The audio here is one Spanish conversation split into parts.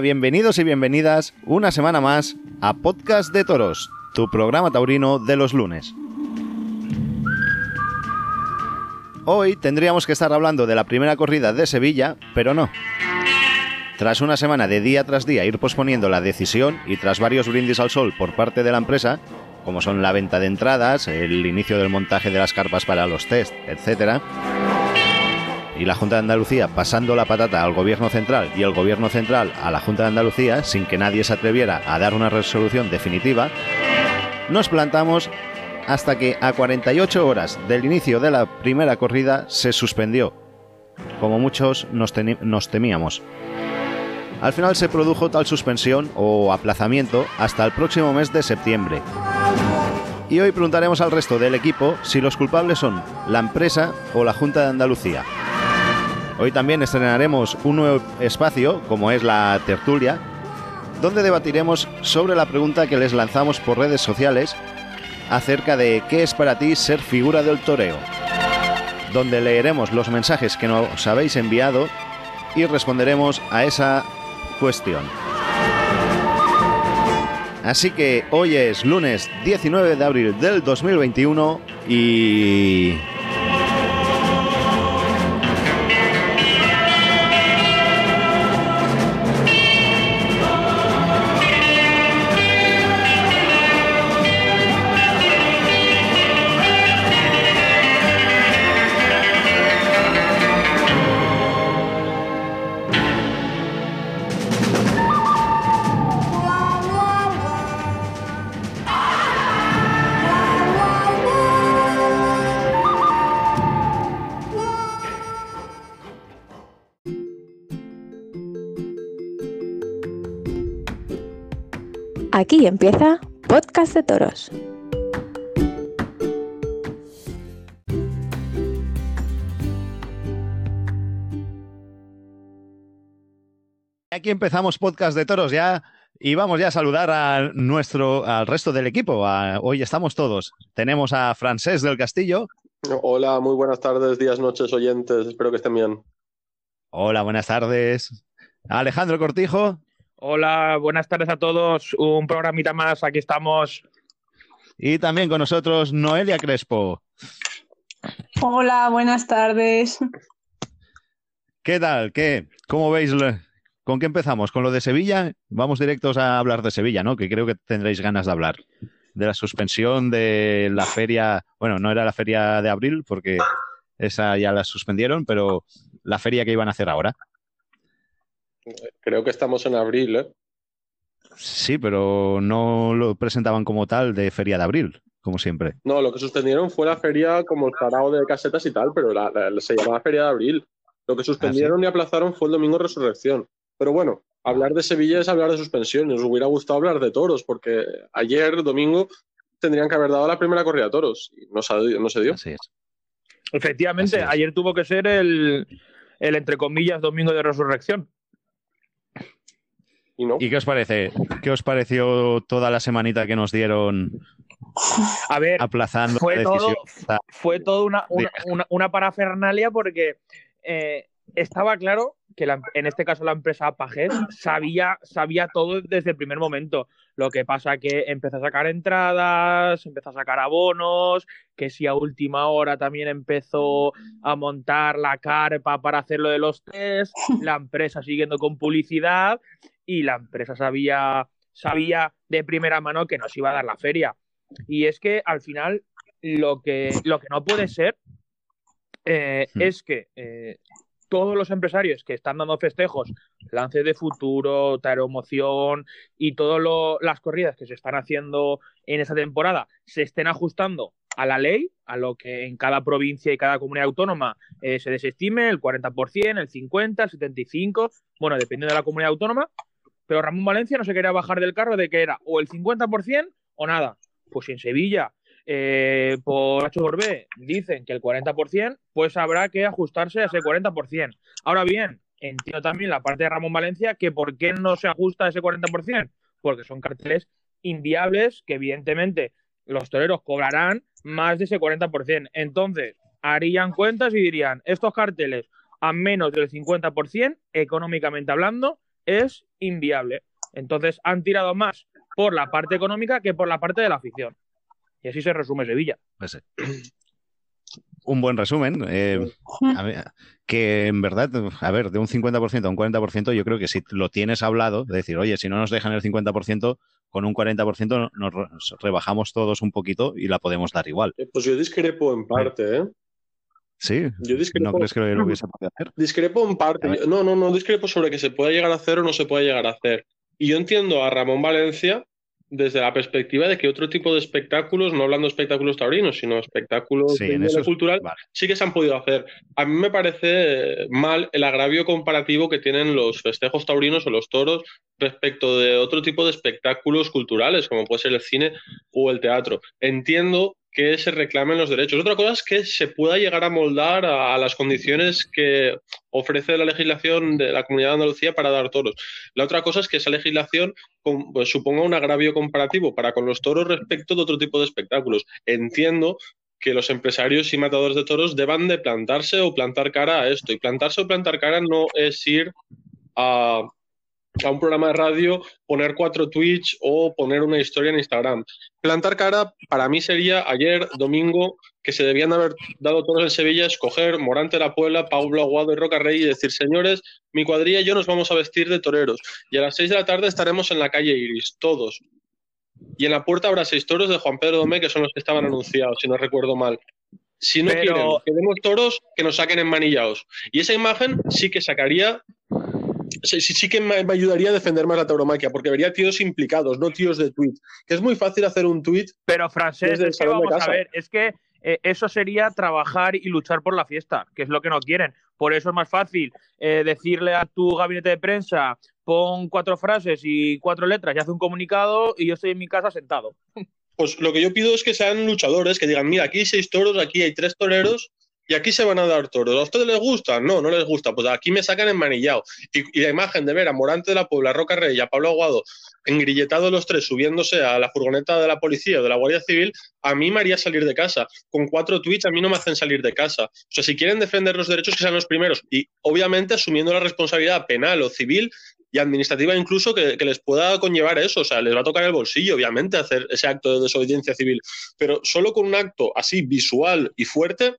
Bienvenidos y bienvenidas una semana más a Podcast de Toros, tu programa taurino de los lunes. Hoy tendríamos que estar hablando de la primera corrida de Sevilla, pero no. Tras una semana de día tras día ir posponiendo la decisión y tras varios brindis al sol por parte de la empresa, como son la venta de entradas, el inicio del montaje de las carpas para los test, etc., y la Junta de Andalucía pasando la patata al Gobierno Central y el Gobierno Central a la Junta de Andalucía sin que nadie se atreviera a dar una resolución definitiva, nos plantamos hasta que a 48 horas del inicio de la primera corrida se suspendió, como muchos nos, temíamos. Al final se produjo tal suspensión o aplazamiento hasta el próximo mes de septiembre. Y hoy preguntaremos al resto del equipo si los culpables son la empresa o la Junta de Andalucía. Hoy también estrenaremos un nuevo espacio, como es la tertulia, donde debatiremos sobre la pregunta que les lanzamos por redes sociales acerca de qué es para ti ser figura del toreo, donde leeremos los mensajes que nos habéis enviado y responderemos a esa cuestión. Así que hoy es lunes 19 de abril del 2021 y... Aquí empieza Podcast de Toros. Aquí empezamos Podcast de Toros ya y vamos ya a saludar a nuestro, al resto del equipo. hoy estamos todos. Tenemos a Francés del Castillo. Hola, muy buenas tardes, días, noches, oyentes. Espero que estén bien. Hola, buenas tardes. Alejandro Cortijo. Hola, buenas tardes a todos. Un programita más, aquí estamos. Y también con nosotros Noelia Crespo. Hola, buenas tardes. ¿Qué tal? ¿Qué? ¿Cómo veis? ¿Con qué empezamos? ¿Con lo de Sevilla? Vamos directos a hablar de Sevilla, ¿no? Que creo que tendréis ganas de hablar. De la suspensión de la feria, bueno, no era la feria de abril porque esa ya la suspendieron, pero la feria que iban a hacer ahora. Creo que estamos en abril, ¿eh? Sí, pero no lo presentaban como tal de feria de abril, como siempre. No, lo que suspendieron fue la feria como el sarao de casetas y tal, pero se llamaba feria de abril. Lo que suspendieron ah, y aplazaron fue el domingo Resurrección. Pero bueno, hablar de Sevilla es hablar de suspensión. Nos hubiera gustado hablar de toros, porque ayer, domingo, tendrían que haber dado la primera corrida de toros y no se, dio. Así es. Efectivamente, ayer tuvo que ser el, el, entre comillas, domingo de resurrección. ¿Y, qué os parece? ¿Qué os pareció toda la semanita que nos dieron a ver, aplazando fue todo, fue todo una, una, parafernalia porque eh, estaba claro que en este caso la empresa Pajés sabía, sabía todo desde el primer momento. Lo que pasa que empezó a sacar entradas, empezó a sacar abonos, que si a última hora también empezó a montar la carpa para hacer lo de los test, la empresa siguiendo con publicidad y la empresa sabía, sabía de primera mano que nos iba a dar la feria. Y es que al final lo que, lo que no puede ser eh, hmm. es que eh, todos los empresarios que están dando festejos, lance de futuro, taromoción y todas las corridas que se están haciendo en esa temporada se estén ajustando a la ley, a lo que en cada provincia y cada comunidad autónoma eh, se desestime, el 40%, el 50%, el 75%, bueno, dependiendo de la comunidad autónoma, pero Ramón Valencia no se quería bajar del carro de que era o el 50% o nada. Pues en Sevilla, eh, por B, dicen que el 40%, pues habrá que ajustarse a ese 40%. Ahora bien, entiendo también la parte de Ramón Valencia que por qué no se ajusta a ese 40%, porque son carteles inviables que evidentemente los toreros cobrarán más de ese 40%. Entonces, harían cuentas y dirían, estos carteles a menos del 50%, económicamente hablando, es inviable. Entonces han tirado más por la parte económica que por la parte de la afición. Y así se resume Sevilla. Pues, un buen resumen. Eh, que en verdad, a ver, de un 50% a un 40%, yo creo que si lo tienes hablado, es decir, oye, si no nos dejan el 50%, con un 40% nos rebajamos todos un poquito y la podemos dar igual. Eh, pues yo discrepo en parte, ¿eh? Sí, yo discrepo, ¿no crees que lo hubiese podido hacer? Discrepo en parte. No, no, no discrepo sobre que se pueda llegar a hacer o no se pueda llegar a hacer. Y yo entiendo a Ramón Valencia desde la perspectiva de que otro tipo de espectáculos, no hablando de espectáculos taurinos, sino espectáculos Sí, en es- cultural, vale. sí que se han podido hacer. A mí me parece mal el agravio comparativo que tienen los festejos taurinos o los toros respecto de otro tipo de espectáculos culturales, como puede ser el cine o el teatro. Entiendo que se reclamen los derechos. Otra cosa es que se pueda llegar a moldar a, las condiciones que ofrece la legislación de la Comunidad de Andalucía para dar toros. La otra cosa es que esa legislación pues, suponga un agravio comparativo para con los toros respecto de otro tipo de espectáculos. Entiendo que los empresarios y matadores de toros deban de plantarse o plantar cara a esto. Y plantarse o plantar cara no es ir a, a un programa de radio, poner cuatro tweets o poner una historia en Instagram. Plantar cara para mí sería ayer, domingo, que se debían haber dado toros en Sevilla, escoger Morante La Puebla, Pablo Aguado y Roca Rey y decir, señores, mi cuadrilla y yo nos vamos a vestir de toreros. Y a las seis de la tarde estaremos en la calle Iris, todos. Y en la puerta habrá seis toros de Juan Pedro Domé, que son los que estaban anunciados, si no recuerdo mal. Si no Pero- quieren que demos toros, que nos saquen enmanillados. Y esa imagen sí que sacaría sí, sí, sí que me, me ayudaría a defender más la tauromaquia, porque vería tíos implicados, no tíos de tweet. Que es muy fácil hacer un tweet. Pero, Francés, es que vamos a ver, es que eh, eso sería trabajar y luchar por la fiesta, que es lo que no quieren. Por eso es más fácil eh, decirle a tu gabinete de prensa, pon cuatro frases y cuatro letras y haz un comunicado y yo estoy en mi casa sentado. Pues lo que yo pido es que sean luchadores, que digan, mira, aquí hay seis toros, aquí hay tres toreros. Y aquí se van a dar toros. ¿A ustedes les gusta? No, no les gusta. Pues aquí me sacan enmanillado. Y, y la imagen de ver a Morante de la Puebla, Roca Rey y a Pablo Aguado engrilletados los tres subiéndose a la furgoneta de la policía o de la Guardia Civil, a mí me haría salir de casa. Con cuatro tweets a mí no me hacen salir de casa. O sea, si quieren defender los derechos, que sean los primeros. Y obviamente asumiendo la responsabilidad penal o civil y administrativa incluso que, que les pueda conllevar eso. O sea, les va a tocar el bolsillo, obviamente, hacer ese acto de desobediencia civil. Pero solo con un acto así visual y fuerte,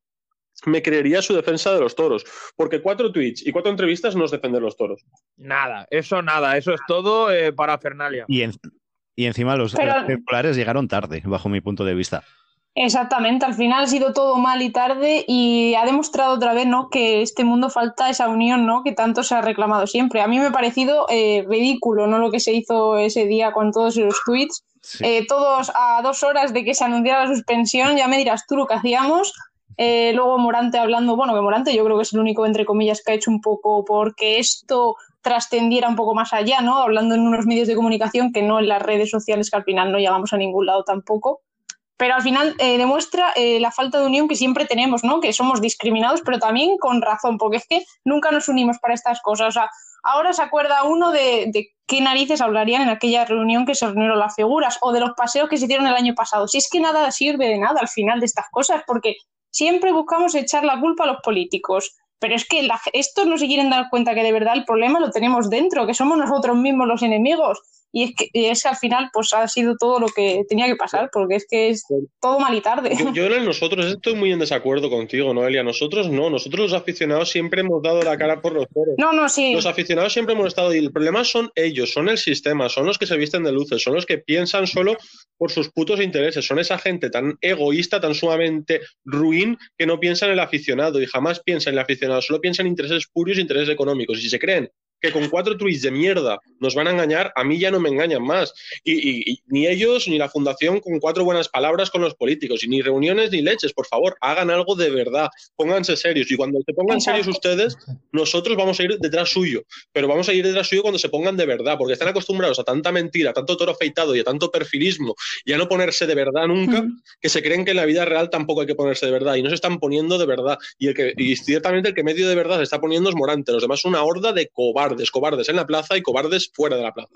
me creería su defensa de los toros. Porque cuatro tweets y cuatro entrevistas no es defender los toros. Nada, eso nada, eso es todo eh, para Fernalia. Y, en- y encima los Pero- circulares llegaron tarde, bajo mi punto de vista. Exactamente, al final ha sido todo mal y tarde y ha demostrado otra vez ¿no? que este mundo falta esa unión ¿no? que tanto se ha reclamado siempre. A mí me ha parecido eh, ridículo ¿no? lo que se hizo ese día con todos esos tweets. Sí. Eh, todos a dos horas de que se anunciara la suspensión, ya me dirás tú lo que hacíamos. Eh, luego Morante hablando, bueno, que Morante yo creo que es el único, entre comillas, que ha hecho un poco porque esto trascendiera un poco más allá, ¿no? Hablando en unos medios de comunicación que no en las redes sociales, que al final no llegamos a ningún lado tampoco pero al final eh, demuestra eh, la falta de unión que siempre tenemos, ¿no? Que somos discriminados, pero también con razón, porque es que nunca nos unimos para estas cosas. O sea, ahora se acuerda uno de, de qué narices hablarían en aquella reunión que se reunieron las figuras o de los paseos que se hicieron el año pasado. Si es que nada sirve de nada al final de estas cosas, porque siempre buscamos echar la culpa a los políticos. Pero es que estos no se quieren dar cuenta que de verdad el problema lo tenemos dentro, que somos nosotros mismos los enemigos. Y es que, y es que al final pues ha sido todo lo que tenía que pasar, porque es que es todo mal y tarde. Yo, yo en nosotros estoy muy en desacuerdo contigo, Noelia. Nosotros no, nosotros los aficionados siempre hemos dado la cara por los toros. No, no, sí. Los aficionados siempre hemos estado y el problema son ellos, son el sistema, son los que se visten de luces, son los que piensan solo por sus putos intereses, son esa gente tan egoísta, tan sumamente ruin que no piensa en el aficionado y jamás piensa en el aficionado, solo piensa en intereses purios, intereses económicos. Y si se creen que con cuatro tweets de mierda nos van a engañar, a mí ya no me engañan más. Y, y- y ni ellos ni la fundación con cuatro buenas palabras con los políticos, y ni reuniones ni leches, por favor, hagan algo de verdad, pónganse serios. Y cuando se pongan Exacto. serios ustedes, nosotros vamos a ir detrás suyo, pero vamos a ir detrás suyo cuando se pongan de verdad, porque están acostumbrados a tanta mentira, a tanto toro afeitado y a tanto perfilismo y a no ponerse de verdad nunca, Ujú. que se creen que en la vida real tampoco hay que ponerse de verdad y no se están poniendo de verdad. Y, el que, y ciertamente el que medio de verdad se está poniendo es Morante, los demás una horda de cobardes, cobardes en la plaza y cobardes fuera de la plaza.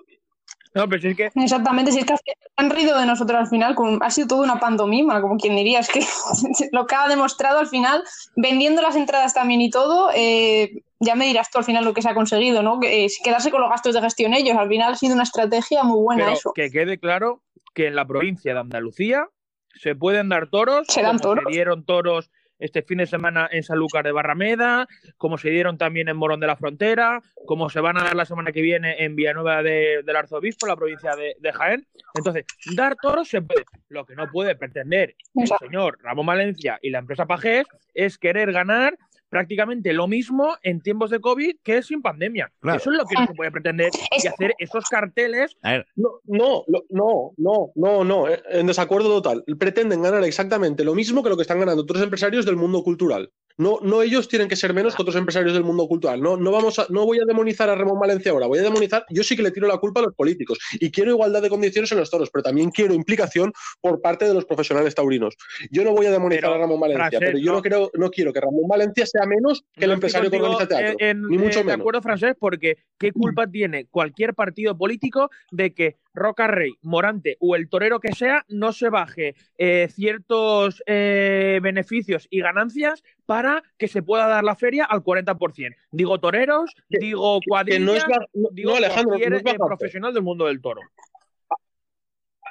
No, pero si es que. Exactamente, si es que han reído de nosotros al final, ha sido toda una pantomima, como quien diría, es que lo que ha demostrado al final, vendiendo las entradas también y todo, eh, ya me dirás tú al final lo que se ha conseguido, ¿no? Que, quedarse con los gastos de gestión ellos, al final ha sido una estrategia muy buena pero eso. Que quede claro que en la provincia de Andalucía se pueden dar toros, se dan toros. Se dieron toros este fin de semana en Sanlúcar de Barrameda, como se dieron también en Morón de la Frontera, como se van a dar la semana que viene en Villanueva del Arzobispo, la provincia de, Jaén. Entonces, dar toros se puede. Lo que no puede pretender el señor Ramón Valencia y la empresa Pajés es querer ganar prácticamente lo mismo en tiempos de COVID que sin pandemia. Eso es lo que no se puede pretender y hacer esos carteles. No, no, no, no, no, no, eh, en desacuerdo total. Pretenden ganar exactamente lo mismo que lo que están ganando otros empresarios del mundo cultural. No, no ellos tienen que ser menos que otros empresarios del mundo cultural. No, no, vamos a, no voy a demonizar a Ramón Valencia ahora, voy a demonizar, yo sí que le tiro la culpa a los políticos y quiero igualdad de condiciones en los toros, pero también quiero implicación por parte de los profesionales taurinos. Yo no voy a demonizar a Ramón Valencia, pero yo no, creo, no quiero que Ramón Valencia sea menos que el empresario que organiza teatro. ni mucho menos. De acuerdo, francés, porque ¿qué culpa tiene cualquier partido político de que Roca Rey, Morante o el torero que sea no se baje eh, ciertos eh, beneficios y ganancias para que se pueda dar la feria al 40%. Digo toreros, digo cuadrillas, digo Alejandro, cualquier eh, profesional del mundo del toro.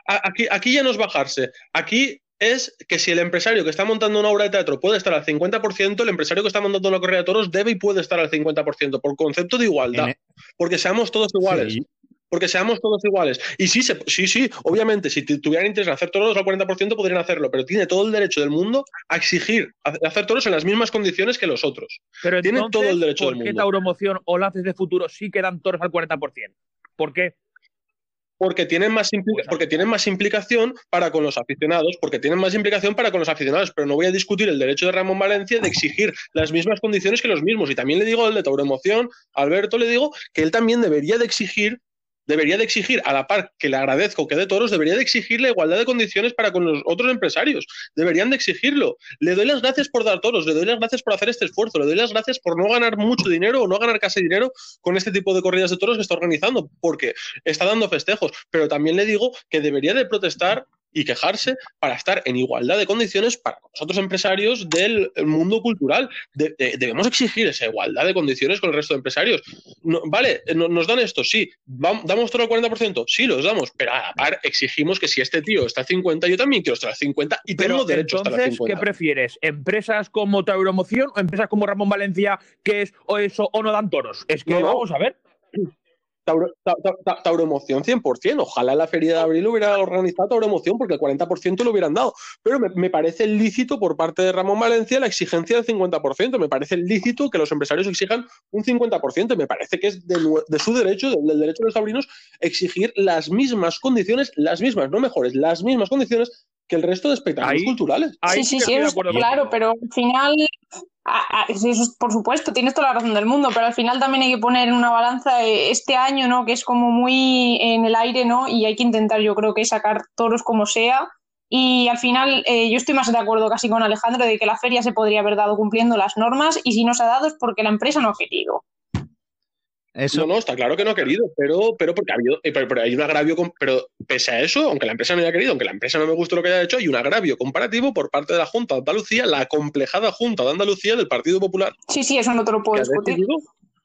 Aquí, aquí ya no es bajarse. Aquí es que si el empresario que está montando una obra de teatro puede estar al 50%, el empresario que está montando una correa de toros debe y puede estar al 50%, por concepto de igualdad, e- porque seamos todos iguales porque seamos todos iguales. Y sí, sí, sí, obviamente, si tuvieran interés en hacer toros al 40% podrían hacerlo, pero tiene todo el derecho del mundo a exigir hacer toros en las mismas condiciones que los otros. Pero tiene todo el derecho del mundo. ¿Por qué Tauromoción o Lances de Futuro sí quedan toros al 40%? ¿Por qué? porque tienen, más porque tienen más implicación para con los aficionados, porque tienen más implicación para con los aficionados, pero no voy a discutir el derecho de Ramón Valencia de exigir las mismas condiciones que los mismos. Y también le digo al de Tauromoción, Alberto, le digo que él también debería de exigir debería de exigir, a la par que le agradezco que de toros, debería de exigir la igualdad de condiciones para con los otros empresarios. Deberían de exigirlo. Le doy las gracias por dar toros, le doy las gracias por hacer este esfuerzo, le doy las gracias por no ganar mucho dinero o no ganar casi dinero con este tipo de corridas de toros que está organizando, porque está dando festejos. Pero también le digo que debería de protestar y quejarse para estar en igualdad de condiciones para nosotros empresarios del mundo cultural. debemos exigir esa igualdad de condiciones con el resto de empresarios. vale, eh, nos dan esto, sí. ¿Damos todo el 40%? Sí, los damos. Pero a la par exigimos que si este tío está al 50, yo también quiero estar al 50 y tengo derecho a estar al 50. ¿qué prefieres? ¿Empresas como Tauromoción o empresas como Ramón Valencia que es o eso o no dan toros? Es que vamos a ver. Tauro, Tauromoción 100%. Ojalá la feria de abril hubiera organizado Tauromoción porque el 40% lo hubieran dado. Pero me, parece lícito por parte de Ramón Valencia la exigencia del 50%. Me parece lícito que los empresarios exijan un 50%. Me parece que es de, su derecho, del, derecho de los taurinos, exigir las mismas condiciones, las mismas, no mejores, las mismas condiciones que el resto de espectáculos culturales. sí, sí, sí, claro, pero al final por supuesto, tienes toda la razón del mundo, pero al final también hay que poner en una balanza eh, este año, ¿no? Que es como muy en el aire, ¿no? Y hay que intentar, yo creo que sacar toros como sea. Y al final, eh, yo estoy más de acuerdo casi con Alejandro de que la feria se podría haber dado cumpliendo las normas y si no se ha dado es porque la empresa no ha querido. No, no, está claro que no ha querido, pero, pero porque ha habido, eh, pero, hay un agravio, pero pese a eso, aunque la empresa no haya querido, aunque la empresa no me guste lo que haya hecho, hay un agravio comparativo por parte de la Junta de Andalucía, la complejada Junta de Andalucía del Partido Popular. Sí, sí, eso no te lo puedo discutir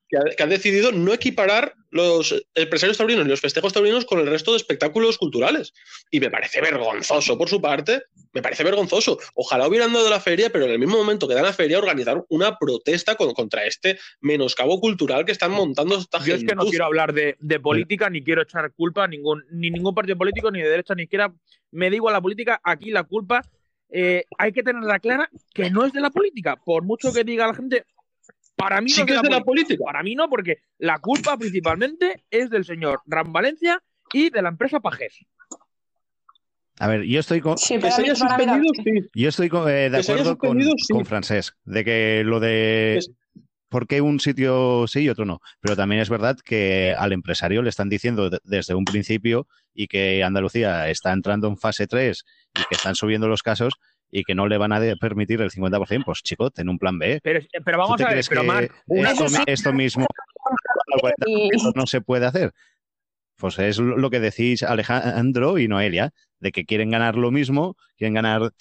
que ha, decidido no equiparar los empresarios taurinos y los festejos taurinos con el resto de espectáculos culturales. Y me parece vergonzoso por su parte, me parece vergonzoso. Ojalá hubieran dado la feria, pero en el mismo momento que dan la feria, organizar una protesta contra este menoscabo cultural que están montando esta Yo es que no quiero hablar de, política, ni quiero echar culpa a ningún, ni ningún partido político, ni de derecha, ni siquiera me digo a la política. Aquí la culpa eh, hay que tenerla clara que no es de la política. Por mucho que diga la gente, para mí no es de la, política. Para mí no, porque la culpa principalmente es del señor Ram Valencia y de la empresa Pajés. A ver, yo estoy con. Yo estoy de acuerdo con, Francés, de que lo de. ¿Por qué un sitio sí y otro no? Pero también es verdad que al empresario le están diciendo desde un principio y que Andalucía está entrando en fase 3 y que están subiendo los casos y que no le van a permitir el 50%, pues chico, ten un plan B. Pero, pero vamos a ver, pero esto, mismo no se puede hacer. Pues es lo que decís Alejandro y Noelia, de que quieren ganar lo mismo, quieren ganar,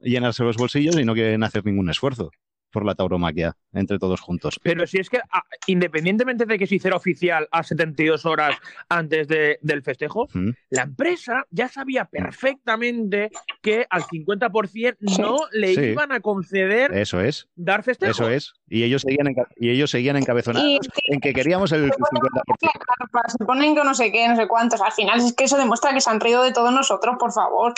llenarse los bolsillos y no quieren hacer ningún esfuerzo por la tauromaquia entre todos juntos. Pero si es que, ah, independientemente de que se hiciera oficial a 72 horas antes de, del festejo, ¿Mm? la empresa ya sabía perfectamente que al 50% no le Sí. iban a conceder Eso es, dar festejo. eso es. Y ellos seguían, enca- y ellos seguían encabezonados Y- en que queríamos el 50%. carpas, se ponen que no sé qué, no sé cuántos. Al final es que eso demuestra que se han reído de todos nosotros, por favor.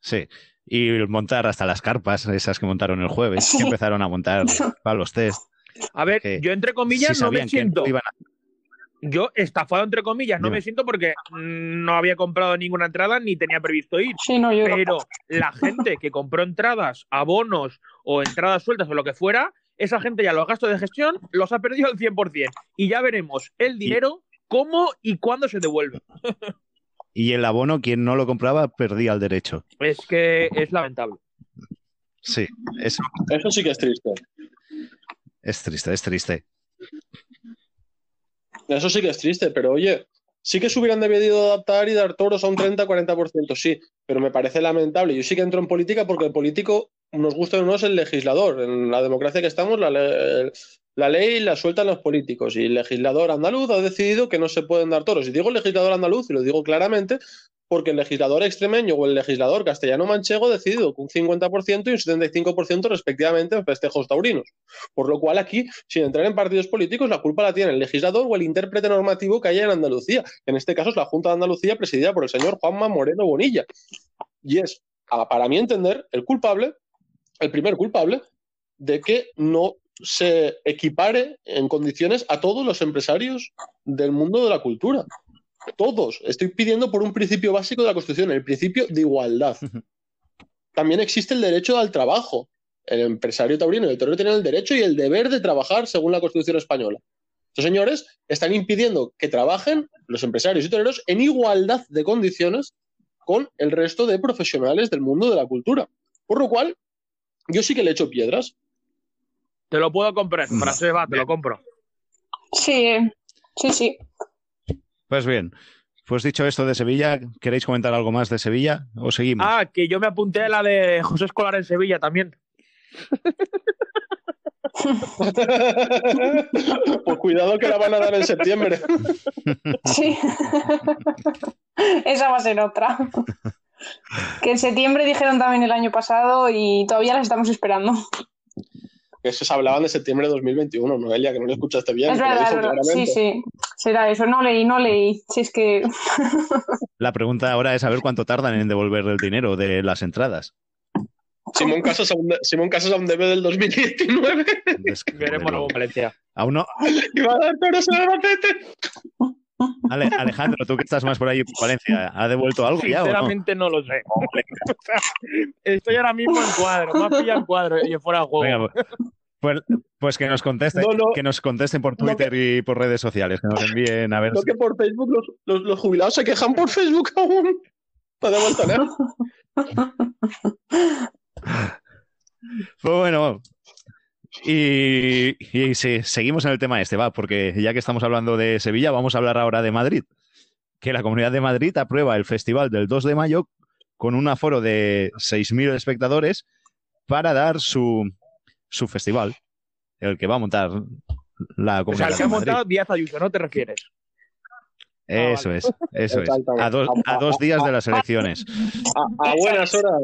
Sí. Y montar hasta las carpas, esas que montaron el jueves, Sí. que empezaron a montar para los test. A ver, Que yo entre comillas no me siento. no iban a- Yo estafado entre comillas no Dime. me siento porque no había comprado ninguna entrada ni tenía previsto ir. Sí, no, yo Pero la gente que compró entradas, abonos o entradas sueltas o lo que fuera, esa gente ya los gastos de gestión los ha perdido al 100%. Y ya veremos el dinero, cómo y cuándo se devuelve. Y el abono, quien no lo compraba, perdía el derecho. Es que es lamentable. Sí, eso Eso sí que es triste. es triste, es triste. Eso sí que es triste, pero oye, sí que se hubieran debido adaptar y dar toros a un 30-40%, sí, pero me parece lamentable. Yo sí que entro en política porque el político, nos gusta o no, es el legislador. En la democracia que estamos, la, la ley la sueltan los políticos y el legislador andaluz ha decidido que no se pueden dar toros. Y digo legislador andaluz, y lo digo claramente, porque el legislador extremeño o el legislador castellano-manchego ha decidido que un 50% y un 75% respectivamente en festejos taurinos. Por lo cual aquí, sin entrar en partidos políticos, la culpa la tiene el legislador o el intérprete normativo que haya en Andalucía. En este caso es la Junta de Andalucía presidida por el señor Juanma Moreno Bonilla. Y es, para mi entender, el culpable, el primer culpable, de que no se equipare en condiciones a todos los empresarios del mundo de la cultura. Todos. Estoy pidiendo por un principio básico de la Constitución, el principio de igualdad. También existe el derecho al trabajo. El empresario taurino y el torero tienen el derecho y el deber de trabajar según la Constitución española. Estos señores están impidiendo que trabajen los empresarios y toreros en igualdad de condiciones con el resto de profesionales del mundo de la cultura. Por lo cual, yo sí que le echo piedras. Te lo puedo comprar, Mm. frase va, te lo compro. Sí, sí, sí. Pues bien, pues dicho esto de Sevilla, ¿queréis comentar algo más de Sevilla o seguimos? Ah, que yo me apunté a la de José Escolar en Sevilla también. pues cuidado que la van a dar en septiembre. Sí. Esa va a ser otra. Que en septiembre dijeron también el año pasado y todavía las estamos esperando. Que se hablaban de septiembre de 2021, Noelia, que no lo escuchaste bien. es te lo verdad, dijo es verdad. Sí, sí. Será eso. No leí, no leí. Si es que. La pregunta ahora es saber cuánto tardan en devolver el dinero de las entradas. Simón Casas aún, Simón Casas aún debe del 2019 Es que, Veremos luego en Valencia. Aún no. va a dar toros en. Ale- Alejandro, tú que estás más por ahí por Valencia, ¿ha devuelto algo ya o no? Sinceramente no? lo sé. O sea, estoy ahora mismo en cuadro, me ha pillado en cuadro y fuera de juego. Venga, pues, pues que nos contesten, No, no. que nos contesten por Twitter y por redes sociales, que nos envíen a ver. Lo que por Facebook los, los- los jubilados se quejan por Facebook aún. Para devolver. Pues bueno. Y, y sí, seguimos en el tema este, va, porque ya que estamos hablando de Sevilla, vamos a hablar ahora de Madrid. Que la Comunidad de Madrid aprueba el festival del 2 de mayo con un aforo de 6.000 espectadores para dar su, su festival, el que va a montar la o sea, Comunidad el que ha montado Díaz Ayuso, ¿no te refieres? Eso vale. es, eso es. A dos, a dos días de las elecciones. A, a buenas horas,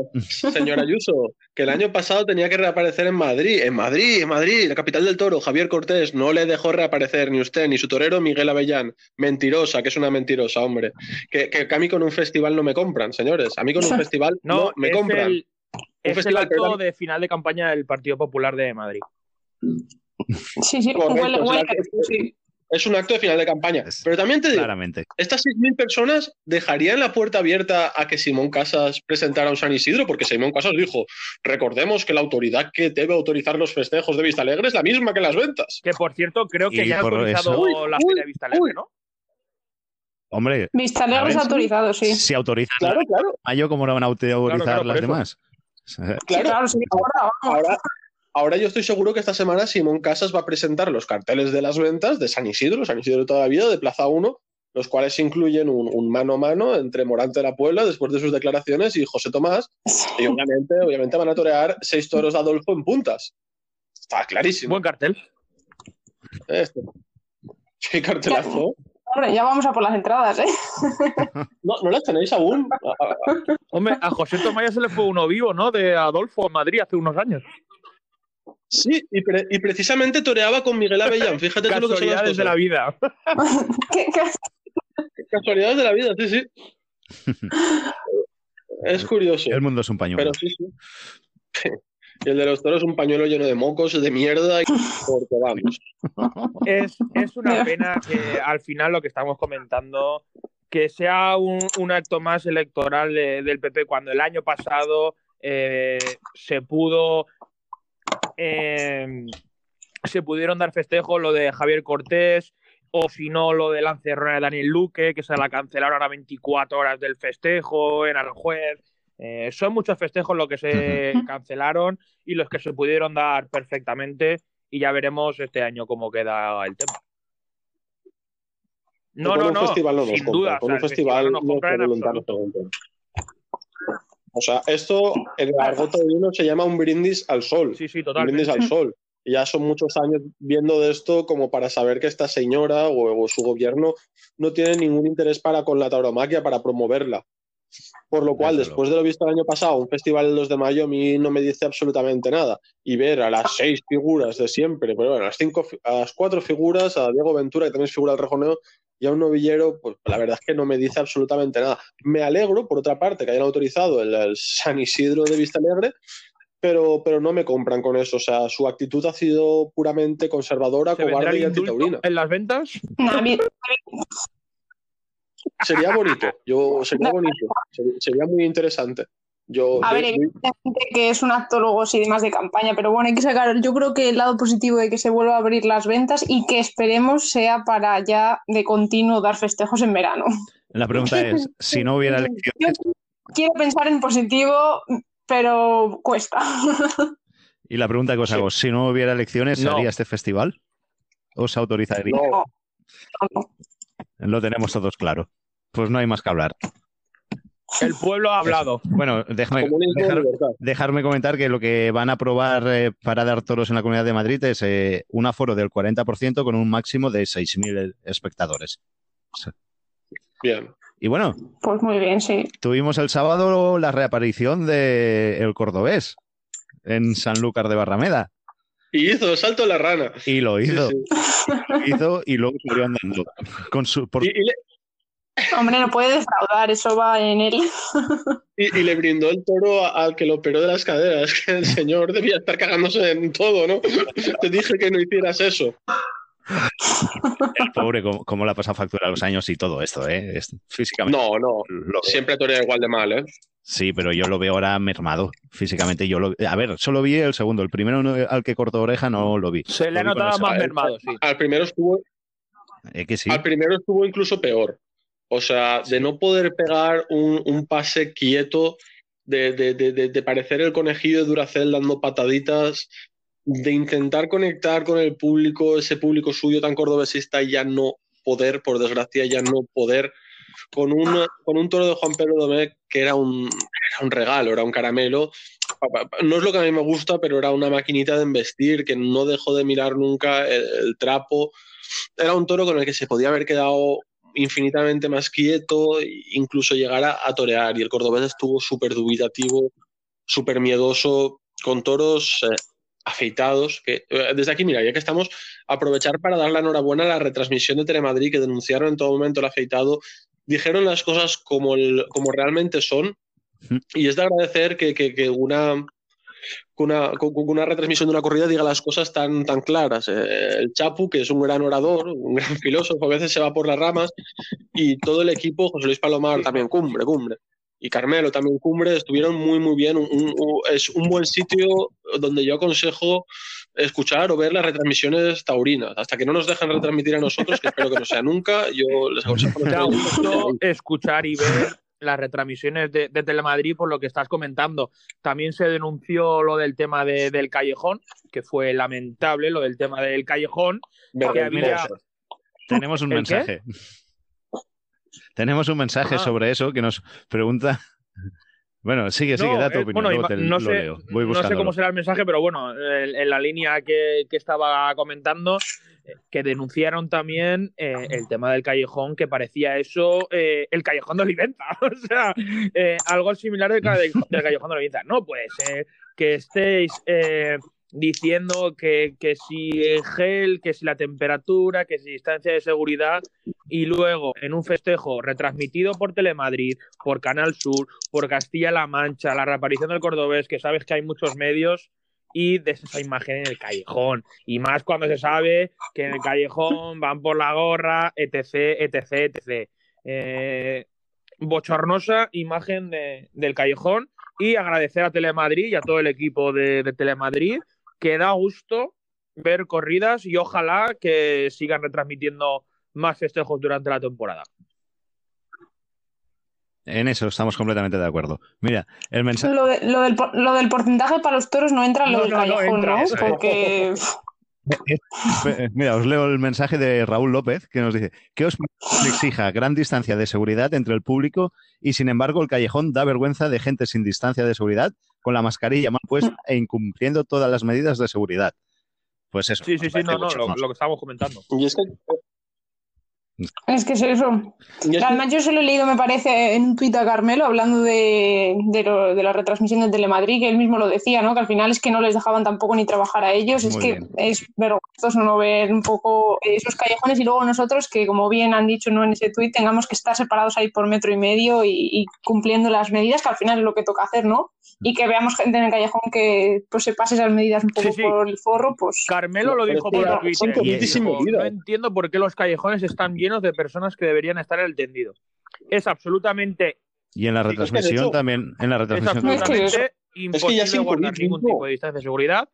señor Ayuso, que el año pasado tenía que reaparecer en Madrid, en Madrid, en Madrid, la capital del toro. Javier Cortés no le dejó reaparecer ni usted ni su torero Miguel Avellán. Mentirosa, que es una mentirosa, hombre. Que, que- que a mí con un festival no me compran, señores. A mí con un festival no, No, me compran. el, es el festival, acto pero- de final de campaña del Partido Popular de Madrid. Sí, sí. Correcto, huele- huele-. Es un acto de final de campaña. Pero también te digo, Claramente. estas 6.000 personas dejarían la puerta abierta a que Simón Casas presentara un San Isidro, porque Simón Casas dijo, recordemos que la autoridad que debe autorizar los festejos de Vista Alegre es la misma que las ventas. Que por cierto, creo que Y ya ha autorizado eso- la uy, Feria de Vista Alegre, uy. ¿no? Hombre, Vista A Alegre es autorizado, sí. si autorizan Claro, claro, mayo, ¿cómo no van a autorizar Claro, claro, por las demás? claro. claro, sí. Ahora. Ahora, ahora yo estoy seguro que esta semana Simón Casas va a presentar los carteles de las ventas de San Isidro, San Isidro todavía, de Plaza 1, los cuales incluyen un, mano a mano entre Morante de la Puebla después de sus declaraciones y José Tomás. Y obviamente, obviamente van a torear seis toros de Adolfo en puntas. Está clarísimo. Buen cartel. Este. Qué cartelazo. Hombre, ya vamos a por las entradas, ¿eh? No, no las tenéis aún. Hombre, a José Tomás ya se le fue uno vivo, ¿no? De Adolfo en Madrid hace unos años. Sí, y, precisamente toreaba con Miguel Avellán. Fíjate tú lo que son las cosas. de la vida. ¿Qué, Casualidades de la vida, sí, sí. es curioso. El mundo es un pañuelo. Pero sí, sí. Y el de los toros es un pañuelo lleno de mocos, de mierda, y porque vamos. Es, una pena que al final lo que estamos comentando, que sea un, acto más electoral del PP cuando el año pasado eh, se pudo eh, se pudieron dar festejos lo de Javier Cortés o si no lo de la de Daniel Luque, que se la cancelaron a 24 horas del festejo en Aranjuez. Eh, son muchos festejos los que se cancelaron y los que se pudieron dar perfectamente y ya veremos este año cómo queda el tema. No, no, no, sin duda. Con un festival no o sea, esto en el argot vino se llama un brindis al sol. Sí, sí, totalmente. Un brindis al sol. Y ya son muchos años viendo de esto como para saber que esta señora o, su gobierno no tiene ningún interés para con la tauromaquia, para promoverla. Por lo cual, después de lo visto el año pasado, un festival el 2 de mayo a mí no me dice absolutamente nada. Y ver a las seis figuras de siempre, pero bueno, a las, cinco, a las cuatro figuras, a Diego Ventura, que también es figura del rejoneo, y a un novillero, pues la verdad es que no me dice absolutamente nada. Me alegro, por otra parte, que hayan autorizado el, San Isidro de Vista Alegre, pero, pero no me compran con eso. O sea, su actitud ha sido puramente conservadora, cobarde y antitaurina. ¿En las ventas? Sería bonito, yo, sería bonito, sería muy interesante. Yo, a ver, evidentemente que es un actólogo y demás de campaña, pero bueno, hay que sacar, yo creo que el lado positivo de que se vuelva a abrir las ventas y que esperemos sea para ya de continuo dar festejos en verano. La pregunta es, si no hubiera elecciones... quiero pensar en positivo, pero cuesta. Y la pregunta que os hago, si no hubiera elecciones, ¿se haría este festival? ¿O se autorizaría? No. Lo tenemos todos claro. Pues no hay más que hablar. El pueblo ha hablado. Bueno, déjame, dejarme comentar que lo que van a aprobar eh, para dar toros en la Comunidad de Madrid es eh, un aforo del 40% con un máximo de 6.000 espectadores. Bien. Y bueno. Pues muy bien, sí. Tuvimos el sábado la reaparición de El Cordobés en Sanlúcar de Barrameda. Y hizo salto la rana. Y lo hizo. hizo y luego salió andando. Con su, Hombre, no puede defraudar, eso va en él. Y, le brindó el toro al que lo operó de las caderas, que el señor debía estar cagándose en todo, ¿no? Te dije que no hicieras eso. El pobre, cómo, le ha pasado factura los años y todo esto, ¿eh? físicamente. No, no. Siempre torea igual de mal, ¿eh? Sí, pero yo lo veo ahora mermado. Físicamente yo lo A ver, solo vi el segundo. El primero al que cortó oreja no lo vi. Se le ha notado más mermado, sí. Al primero estuvo. que sí. Al primero estuvo incluso peor. O sea, de no poder pegar un, pase quieto, de, parecer el conejillo de Duracell dando pataditas, de intentar conectar con el público, ese público suyo tan cordobesista y ya no poder, por desgracia, ya no poder, con, con un toro de Juan Pedro Domecq que era un, un regalo, era un caramelo. No es lo que a mí me gusta, pero era una maquinita de embestir que no dejó de mirar nunca el trapo. Era un toro con el que se podía haber quedado infinitamente más quieto, incluso llegar a, torear. Y el cordobés estuvo súper dubitativo, súper miedoso, con toros eh, afeitados. Que, eh, desde aquí, mira, ya que estamos, aprovechar para dar la enhorabuena a la retransmisión de Telemadrid, que denunciaron en todo momento el afeitado. Dijeron las cosas como, como realmente son. Y es de agradecer que, que una, con una, con una, retransmisión de una corrida diga las cosas tan, tan claras. Eh, el Chapu, que es un gran orador, un gran filósofo, a veces se va por las ramas, y todo el equipo, José Luis Palomar también, cumbre, cumbre. Y Carmelo también cumbre, estuvieron muy, muy bien. es un buen sitio donde yo aconsejo escuchar o ver las retransmisiones taurinas. Hasta que no nos dejen retransmitir a nosotros, que espero que no sea nunca, yo les aconsejo. escuchar y ver las retransmisiones de, Telemadrid por lo que estás comentando. También se denunció lo del tema del callejón, que fue lamentable, lo del tema del callejón. Tenemos un mensaje. tenemos un mensaje Ah. sobre eso que nos pregunta. Bueno, sigue, sigue, No, da tu eh, opinión. bueno, luego ima- te no, lo sé, leo. Voy no sé buscándolo. cómo será el mensaje, pero bueno, en, en la línea que, que estaba comentando, eh, que denunciaron también eh, el tema del callejón, que parecía eso eh, el callejón de Olivenza. o sea, eh, algo similar del, del callejón de Olivenza. No, pues que estéis diciendo que, que si el gel, que si la temperatura, que si distancia de seguridad, y luego en un festejo retransmitido por Telemadrid, por Canal Sur, por Castilla-La Mancha, la reaparición del cordobés, que sabes que hay muchos medios, y de esa imagen en el callejón. Y más cuando se sabe que en el callejón van por la gorra, etc, etc, etc. Eh, bochornosa imagen de- del callejón y agradecer a Telemadrid y a todo el equipo de, de Telemadrid que da gusto ver corridas y ojalá que sigan retransmitiendo más festejos durante la temporada. En eso estamos completamente de acuerdo. Mira, el mensaje. Lo, de- lo del, por- lo del porcentaje para los toros no entra en lo No, del no, no callejón, entra, es. Porque Eh, Mira, os leo el mensaje de Raúl López que nos dice que os exija gran distancia de seguridad entre el público y sin embargo el callejón da vergüenza de gente sin distancia de seguridad con la mascarilla mal puesta e incumpliendo todas las medidas de seguridad. Pues eso. Sí, sí, sí, no, no, lo, lo que estábamos comentando. Y es que, es que es eso. Además, yo se lo he leído, me parece, en un tuit a Carmelo hablando de, de, lo- de la retransmisión de Telemadrid, que él mismo lo decía, ¿no? Que al final es que no les dejaban tampoco ni trabajar a ellos. es que bien. es vergonzoso no ver un poco esos callejones y luego nosotros, que como bien han dicho ¿no? en ese tuit, tengamos que estar separados ahí por metro y medio y, y cumpliendo las medidas, que al final es lo que toca hacer, ¿no? Y que veamos gente en el callejón que pues se pase esas medidas un poco Sí, sí. por el forro, pues Carmelo lo Pero dijo por Twitter. no entiendo por qué los callejones están llenos de personas que deberían estar en el tendido. Es absolutamente, Y en la Sí, es que retransmisión también, en la es retransmisión. Es que es absolutamente imposible ya sin guardar ningún tipo de distancia de seguridad.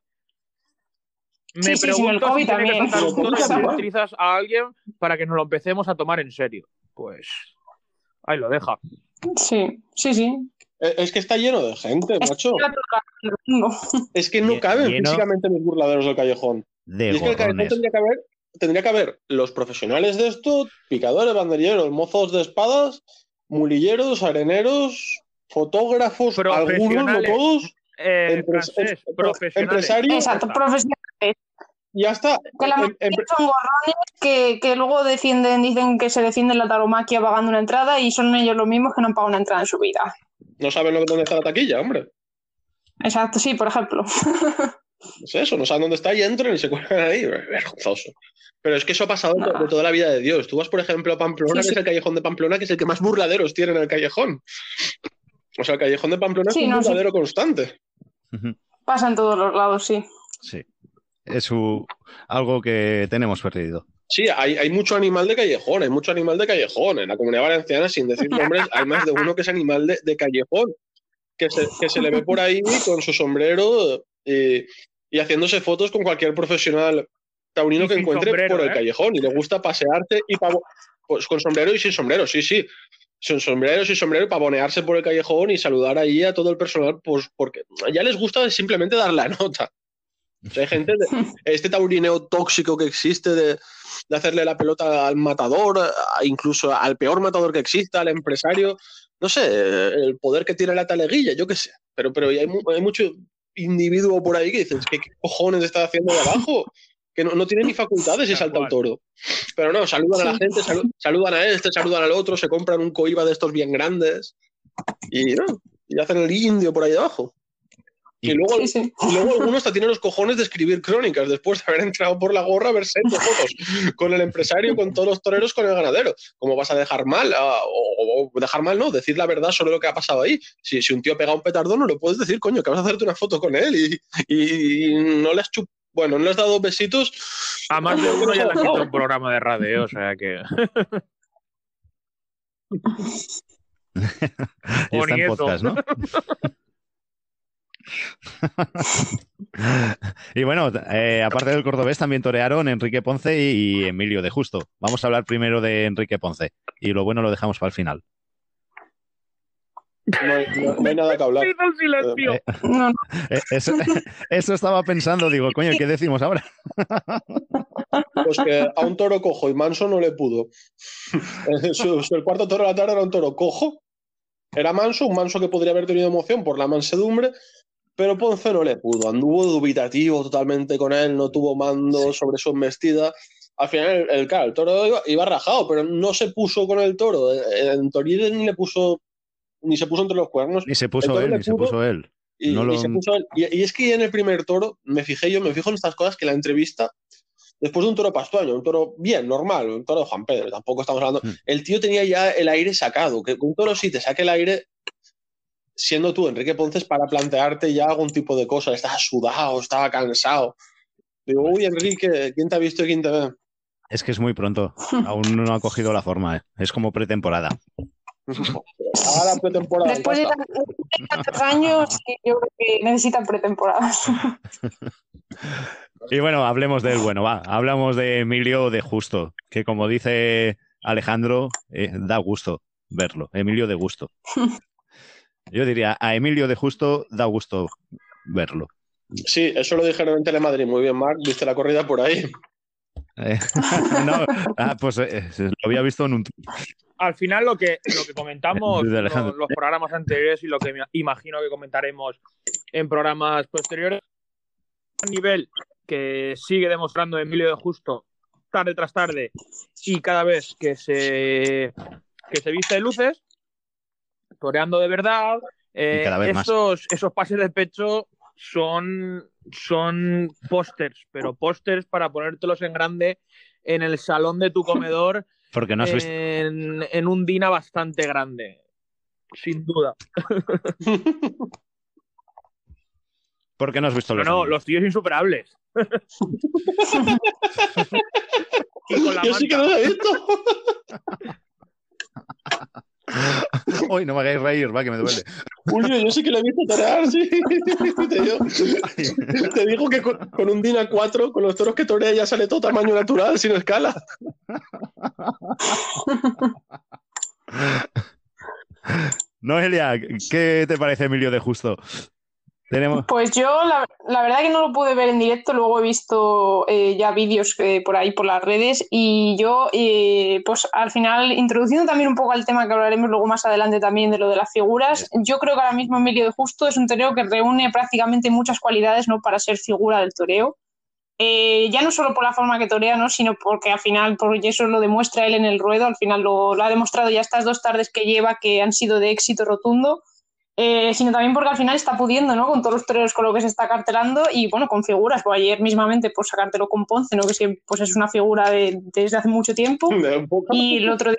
Me Sí, sí, pregunto COVID si tiene que también. saltar un Sin el toro COVID y si igual. utilizas a alguien para que nos lo empecemos a tomar en serio. Pues ahí lo deja. sí, sí, sí. eh, es que está lleno de gente, Es macho. que mundo. Es que no caben lleno- físicamente los burladeros del callejón. De Y es que el callejón tendría que haber, tendría que haber los profesionales de esto, picadores, banderilleros, mozos de espadas, mulilleros, areneros, fotógrafos, algunos, no todos, Eh, Empres- francés, em- empresarios, Exacto, profesionales. y ya está. Que la Em- mayoría em- son gorrones que, que luego defienden, dicen que se defienden la taromaquia pagando una entrada y son ellos los mismos que no han pagado una entrada en su vida. no saben lo- dónde está la taquilla, hombre. Exacto, sí, por ejemplo. Es eso, no saben dónde está y entran y se cuelgan ahí. Vergonzoso. Pero es que eso ha pasado No. de toda la vida de Dios. Tú vas, por ejemplo, a Pamplona, Sí, que sí. es el callejón de Pamplona, que es el que más burladeros tiene en el callejón. O sea, el callejón de Pamplona Sí, es un no, sí. burladero constante. Pasa en todos los lados, sí. Sí. Es u- algo que tenemos perdido. Sí, hay, hay mucho animal de callejón, hay mucho animal de callejón. En la comunidad valenciana, sin decir nombres, hay más de uno que es animal de, de callejón, que se, que se le ve por ahí con su sombrero y, y haciéndose fotos con cualquier profesional taurino que encuentre sombrero, por el ¿eh? callejón. Y le gusta pasearse y pavo- pues con sombrero y sin sombrero, sí, sí. Sin sombrero, sin sombrero, y pavonearse por el callejón y saludar ahí a todo el personal, pues porque ya les gusta simplemente dar la nota. O sea, hay gente, de, este taurineo tóxico que existe de, de hacerle la pelota al matador, incluso al peor matador que exista, al empresario, no sé, el poder que tiene la taleguilla, yo qué sé. Pero, pero hay mucho individuo por ahí que dices, ¿qué, qué cojones está haciendo de abajo? Que no, no tiene ni facultades y salta el cual. toro. Pero no, saludan a la gente, salu- saludan a este, saludan al otro, se compran un coiba de estos bien grandes y, no, y hacen el indio por ahí abajo. Y, Y- luego, Sí, sí. y luego algunos hasta tienen los cojones de escribir crónicas después de haber entrado por la gorra set de fotos con el empresario, con todos los toreros, con el ganadero. ¿Cómo vas a dejar mal? O, o dejar mal, no, decir la verdad sobre lo que ha pasado ahí. Si, si un tío pega un petardo, no lo puedes decir, coño, que vas a hacerte una foto con él y, y- y no le has chup- Bueno, no le has dado besitos. A más de uno ya le han quitado un programa de radio, o sea que. Y O está en podcast, ¿no? y bueno, eh, aparte del cordobés, también torearon Enrique Ponce y, y Emilio de Justo. Vamos a hablar primero de Enrique Ponce y lo bueno lo dejamos para el final. No hay, no- no hay nada que hablar. Eh, No. Eh, Eso, eso estaba pensando, digo, coño, ¿qué decimos ahora? Pues que a un toro cojo y manso no le pudo. Su- su- el cuarto toro de la tarde era un toro cojo. Era manso, un manso que podría haber tenido emoción por la mansedumbre, pero Ponce no le pudo. Anduvo dubitativo totalmente con él, no tuvo mando sobre su embestida. Al final, el, el- claro, el toro iba, iba rajado, pero no se puso con el toro. En Toride ni le puso, ni se puso entre los cuernos. Ni se puso él, ni se puso él. Y, No lo- y se puso él. Y- y es que en el primer toro, me fijé yo, me fijo en estas cosas que la entrevista, después de un toro pastuaño, un toro bien, normal, un toro de Juan Pedro, tampoco estamos hablando. Mm. El tío tenía ya el aire sacado, que un toro sí te saque el aire, siendo tú Enrique Ponces, para plantearte ya algún tipo de cosa. Estaba sudado, estaba cansado. Digo, uy, Enrique, ¿quién te ha visto y quién te ve? Es que es muy pronto. Aún no ha cogido la forma. eh. Es como pretemporada. La pretemporada. Después de tantos años, yo creo que necesitan pretemporadas. Y bueno, hablemos del bueno, va. Hablamos de Emilio de Justo, que como dice Alejandro, eh, da gusto verlo. Emilio de Gusto. Yo diría, a Emilio de Justo da gusto verlo. Sí, eso lo dijeron en Telemadrid. Muy bien, Marc, viste la corrida por ahí. Eh, no, ah, pues eh, lo había visto en un... Al final, lo que, lo que comentamos en los programas anteriores y lo que me imagino que comentaremos en programas posteriores, un nivel que sigue demostrando Emilio de Justo tarde tras tarde y cada vez que se, que se viste de luces, toreando de verdad, eh, esos, esos pases de pecho son, son pósters, pero pósters para ponértelos en grande en el salón de tu comedor Porque no has visto... en, en un Dina bastante grande, sin duda. ¿Por qué no has visto No, los no, vídeos? los tíos insuperables. y con la Yo sí que manta. lo he visto. Uy, no me hagáis reír, va, que me duele. Julio, yo sí que lo he visto torear, sí. Te digo, te digo que con, con un Dina 4, con los toros que torea, ya sale todo tamaño natural, sin escala. Noelia, ¿qué te parece Emilio de Justo? Tenemos... Pues yo, la, la verdad que no lo pude ver en directo, luego he visto eh, ya vídeos eh, por ahí por las redes y yo, eh, pues al final, introduciendo también un poco al tema que hablaremos luego más adelante también de lo de las figuras, yo creo que ahora mismo Emilio de Justo es un toreo que reúne prácticamente muchas cualidades ¿no? para ser figura del toreo. Ya no solo por la forma que torea, ¿no? sino porque al final, porque eso lo demuestra él en el ruedo, al final lo, lo ha demostrado ya estas dos tardes que lleva que han sido de éxito rotundo. Eh, sino también porque al final está pudiendo, ¿no? Con todos los toreros con lo que se está cartelando y, bueno, con figuras. Pues ayer mismamente, pues sacártelo con Ponce, ¿no? Que sí, pues es una figura de- desde hace mucho tiempo. Y el otro día...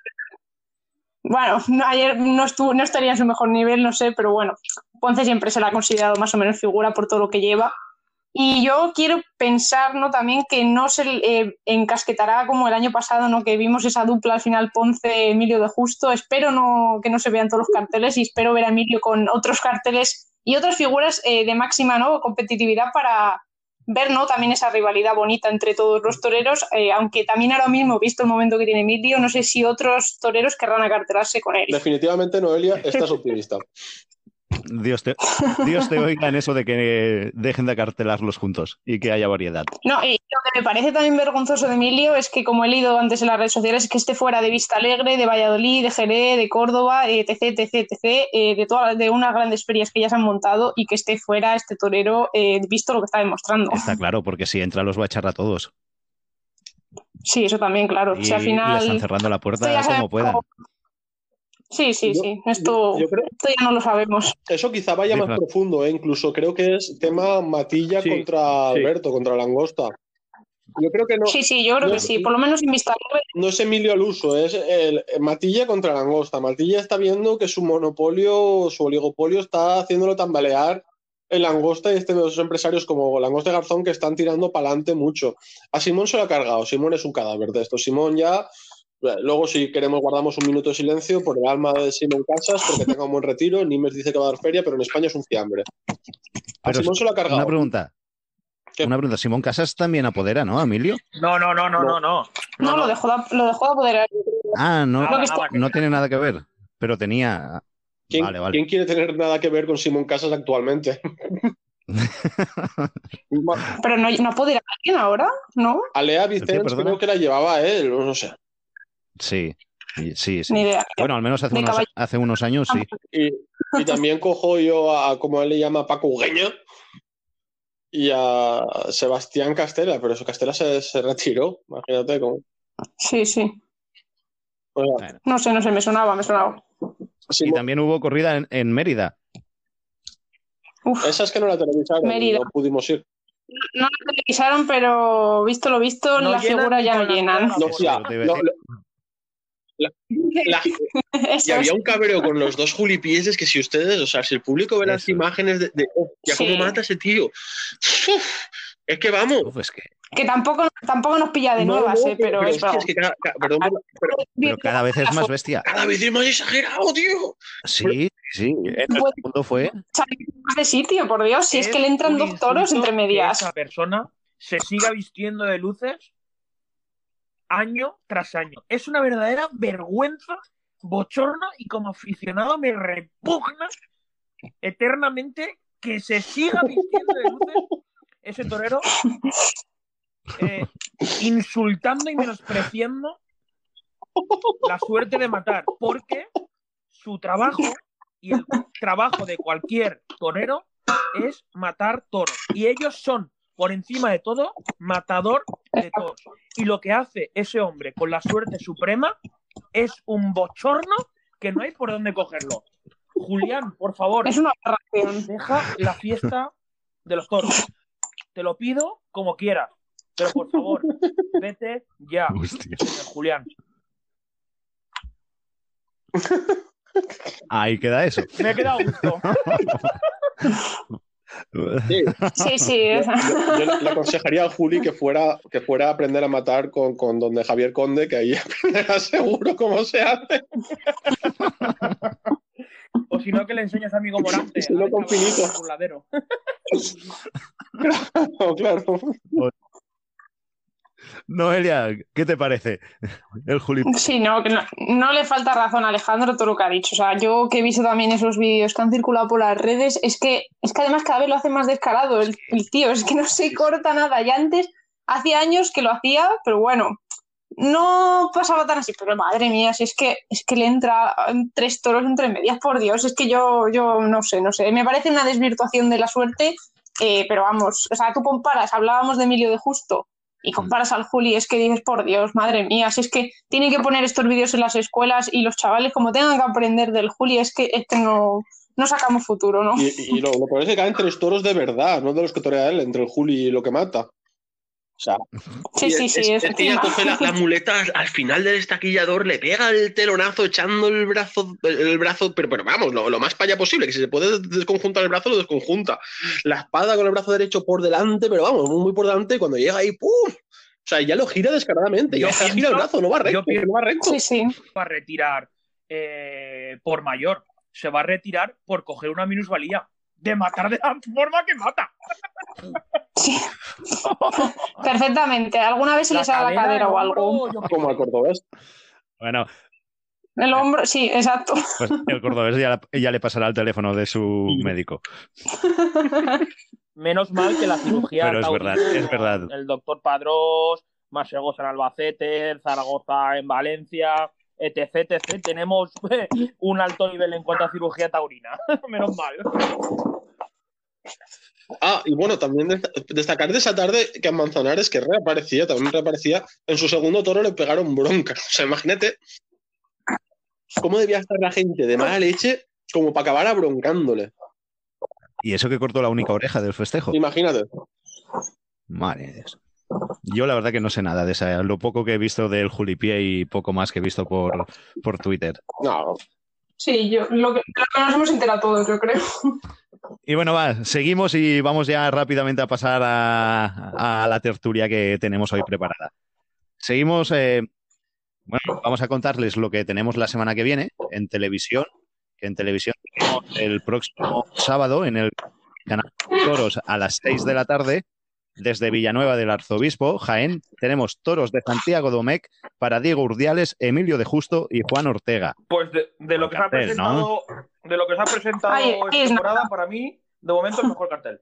Bueno, no, ayer no, estuvo, no estaría en su mejor nivel, no sé, pero bueno, Ponce siempre se la ha considerado más o menos figura por todo lo que lleva. Y yo quiero pensar, ¿no? También que no se eh, encasquetará como el año pasado, ¿no? Que vimos esa dupla al final Ponce-Emilio de Justo. Espero no, que no se vean todos los carteles y espero ver a Emilio con otros carteles y otras figuras eh, de máxima, ¿no? Competitividad para ver, ¿no? También esa rivalidad bonita entre todos los toreros, eh, aunque también ahora mismo, visto el momento que tiene Emilio, no sé si otros toreros querrán acartelarse con él. Definitivamente, Noelia, estás optimista. Dios te, Dios te oiga en eso de que dejen de acartelarlos juntos y que haya variedad. No, y lo que me parece también vergonzoso de Emilio es que, como he leído antes en las redes sociales, es que esté fuera de Vista Alegre, de Valladolid, de Jerez, de Córdoba, etc, etc, etc, eh, de, todas, de unas grandes ferias que ya se han montado y que esté fuera este torero, eh, visto lo que está demostrando. Está claro, porque si entra los va a echar a todos. Sí, eso también, claro. Y si al le están cerrando la puerta como puedan. Sí, sí, Yo- sí. Esto, Yo creo esto ya no lo sabemos. eso quizá vaya Sí, más claro. profundo, ¿eh? incluso creo que es tema Matilla Sí, contra sí. Alberto, contra Langosta. Yo creo que no, Sí, sí, yo creo no que es- sí. Por lo menos en Vista no es Emilio al uso, es el Matilla contra Langosta. Matilla está viendo que su monopolio, su oligopolio está haciéndolo tambalear en Langosta y este de los empresarios como Langosta y Garzón que están tirando para adelante mucho. A Simón se lo ha cargado, Simón es un cadáver de esto. Simón ya, luego si queremos guardamos un minuto de silencio por el alma de Simón Casas porque tenga un buen retiro. Nimes dice que va a dar feria, pero en España es un fiambre. A Pero Simón se lo ha cargado. Una pregunta. ¿Qué? Una pregunta. Simón Casas también apodera, ¿no, Emilio? No, no, no, no, no, no. no, lo dejó de, lo dejó de apoderar. Ah, no, Nada, no tiene nada que ver. Pero tenía. ¿Quién, Vale, vale. quién quiere tener nada que ver con Simón Casas actualmente? Pero no, no puede ir a alguien ahora, ¿no? Alea Vicens perdona? creo que la llevaba él, o no sé. Sí, y- sí, sí. Ni idea. Bueno, al menos hace unos, caballo. hace unos años sí. Y, y también cojo yo a, como él le llama, Paco Ugueña y a Sebastián Castela, pero eso Castela se, se retiró, imagínate cómo. Sí, sí. Bueno. No sé, no sé, me sonaba, me sonaba. Y Simón- también hubo corrida en, en Mérida. Uf. esa es que no la televisaron, Mérida. no pudimos ir. No la televisaron, pero visto lo visto, No la llenan figura ya no llenan. No, por o sea, eso te iba a lo- decir. lo- la- y había un cabreo con los dos julipieses que si ustedes, o sea, si el público ve las imágenes de, de oh, ya Sí. cómo mata ese tío. Uf, es que vamos. Uf, es que, Que tampoco, tampoco nos pilla de No, nuevas, no, eh, pero, es es que, bravo. es que cada, cada- perdón pero pero cada vez es más bestia. cada vez es más exagerado, tío. Sí, sí. En el Pues- segundo fue. De sitio, por Dios, si es, que le entran dos toros entre que medias. Esa persona se siga vistiendo de luces año tras año. Es una verdadera vergüenza, bochorno y como aficionado me repugna eternamente que se siga vistiendo de luces ese torero eh, insultando y menospreciando la suerte de matar, porque su trabajo y el trabajo de cualquier torero es matar toros. Y ellos son, por encima de todo, matador de toros. Y lo que hace ese hombre con la suerte suprema es un bochorno que no hay por dónde cogerlo. Julián, por favor, Es una deja la fiesta de los toros. Te lo pido como quieras, pero por favor, vete ya, Hostia. Julián. Ahí queda eso. Me he quedado gusto. Sí, Sí, sí. yo, yo le, aconsejaría a Juli que fuera, que fuera a aprender a matar con, con donde Javier Conde, que ahí aprenderá seguro cómo se hace. O si no, que le enseñas a amigo Morante. Sí, no, con descabalgar finito. No, claro. Noelia, ¿qué te parece? El Juli. Sí, no, no, no le falta razón a Alejandro todo lo que ha dicho. O sea, yo que he visto también esos vídeos que han circulado por las redes, es que, es que además cada vez lo hace más descarado el, el tío, es que no se corta nada. Ya antes, hace años que lo hacía, pero bueno, no pasaba tan así. Pero madre mía, si es que, es que le entra tres toros entre medias, por Dios, es que yo, yo no sé, no sé. Me parece una desvirtuación de la suerte, eh, pero vamos, o sea, tú comparas, hablábamos de Emilio de Justo y comparas al Juli, es que dices, por Dios, madre mía, si es que tienen que poner estos vídeos en las escuelas y los chavales, como tengan que aprender del Juli, es que, es que no, no sacamos futuro, ¿no? Y, y lo, lo peor es que caen tres toros de verdad, no de los que torea él, entre el Juli y lo que mata. O sea, Sí, sí, es, sí, es- es coge la, la muleta al, al final del estaquillador, le pega el telonazo echando el brazo, el brazo, pero, pero vamos, lo, lo más para allá posible, que si se puede desconjuntar el brazo, lo desconjunta. La espada con el brazo derecho por delante, pero vamos, muy por delante, y cuando llega ahí, ¡pum! O sea, ya lo gira descaradamente, ya Yo se gira pienso- el brazo, no va recto, yo pienso- no va recto. Sí, sí. va a retirar eh, por mayor. Se va a retirar por coger una minusvalía. De matar de la forma que mata. sí. Perfectamente. ¿Alguna vez se le sale la cadera o algo? Como al cordobés. Bueno, El hombro, sí, exacto. pues el cordobés ya, ya le pasará el teléfono de su médico. Menos mal que la cirugía. Pero es verdad, es verdad. El doctor Padrós, Masegos en Albacete, Zaragoza en Valencia, etc, etc. Tenemos un alto nivel en cuanto a cirugía taurina. Menos mal. Ah, y bueno, también desta- destacar de esa tarde que a Manzanares, que reaparecía, también reaparecía, en su segundo toro le pegaron bronca. O sea, imagínate cómo debía estar la gente de mala leche como para acabar abroncándole. Y eso que cortó la única oreja del festejo. Imagínate. Madre de Dios. Yo la verdad que no sé nada de esa. Lo poco que he visto del Julipié y poco más que he visto por, por Twitter. No, Sí, yo, lo que, lo que nos hemos enterado todos, yo creo. Y bueno, va, seguimos y vamos ya rápidamente a pasar a, a la tertulia que tenemos hoy preparada. Seguimos, eh, bueno, vamos a contarles lo que tenemos la semana que viene en televisión, que en televisión tenemos el próximo sábado en el canal Toros a las 6 de la tarde, desde Villanueva del Arzobispo, Jaén, tenemos Toros de Santiago Domecq para Diego Urdiales, Emilio de Justo y Juan Ortega. Pues de, de lo que se ha presentado, de lo que se ha presentado Ay, esta es temporada, para mí, de momento, el mejor cartel.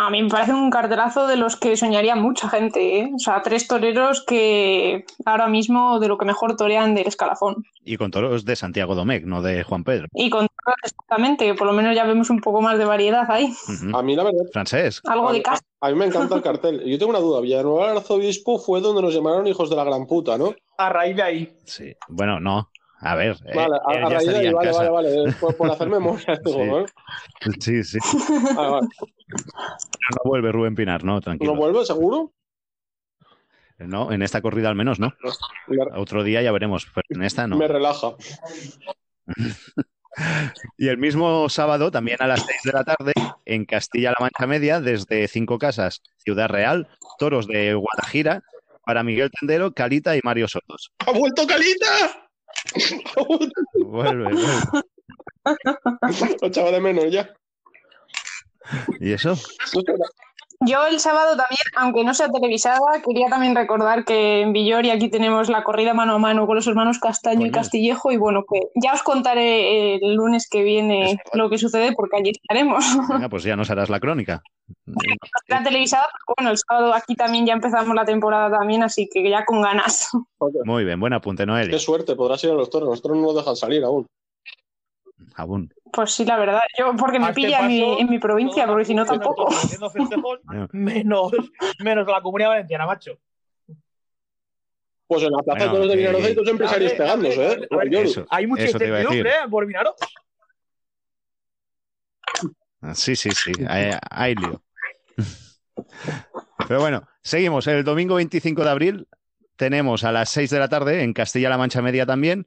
A mí me parece un cartelazo de los que soñaría mucha gente, ¿eh? O sea, tres toreros que ahora mismo de lo que mejor torean del escalafón. Y con toros de Santiago Domecq, no de Juan Pedro. Y con toros, exactamente, que por lo menos ya vemos un poco más de variedad ahí. A mí, la verdad, Francés. Algo a, de casa. a mí me encanta el cartel. Yo tengo una duda. Villanueva Arzobispo fue donde nos llamaron hijos de la gran puta, ¿no? A raíz de ahí. Sí. Bueno, no. A ver, eh, Vale, a, raíz de ahí, vale, vale, vale. Por, por hacer memoria, digo, Sí. ¿no? Sí, sí. Vale, vale. No vuelve Rubén Pinar, no, tranquilo. ¿No vuelve, seguro? No, en esta corrida al menos no. Me, Otro día ya veremos, pero en esta no. me relaja. Y el mismo sábado, también a las 6 de la tarde, en Castilla-La Mancha Media, desde Cinco Casas, Ciudad Real, toros de Guadajira, para Miguel Tendero, Calita y Mario Sotos. ¡Ha vuelto Calita! Vuelve, vuelve. Lo echaba de menos ya. ¿Y eso? Yo el sábado también, aunque no sea televisada, quería también recordar que en Villori aquí tenemos la corrida mano a mano con los hermanos Castaño y. Castillejo y bueno, que ya os contaré el lunes que viene lo que sucede porque allí estaremos. Venga, pues ya nos harás la crónica. La televisada, pero bueno, el sábado aquí también ya empezamos la temporada también, así que ya con ganas. Muy bien, buen apunte, Noelia. Qué suerte, podrás ir a los toros. Nosotros no nos dejan salir aún. Pues sí, la verdad, yo porque me pilla en mi, paso, en mi provincia, porque si no tampoco. festejos, menos, menos la comunidad valenciana, macho. Pues en la plaza Bueno, de toros de Vinaroz hay dos empresarios pegándose, ¿eh? Eso. Hay mucha incertidumbre ¿eh? por Vinaro. Ah, Sí, sí, sí, hay, hay lío. Pero bueno, seguimos. El domingo 25 de abril tenemos a las 6 de la tarde en Castilla-La Mancha Media también,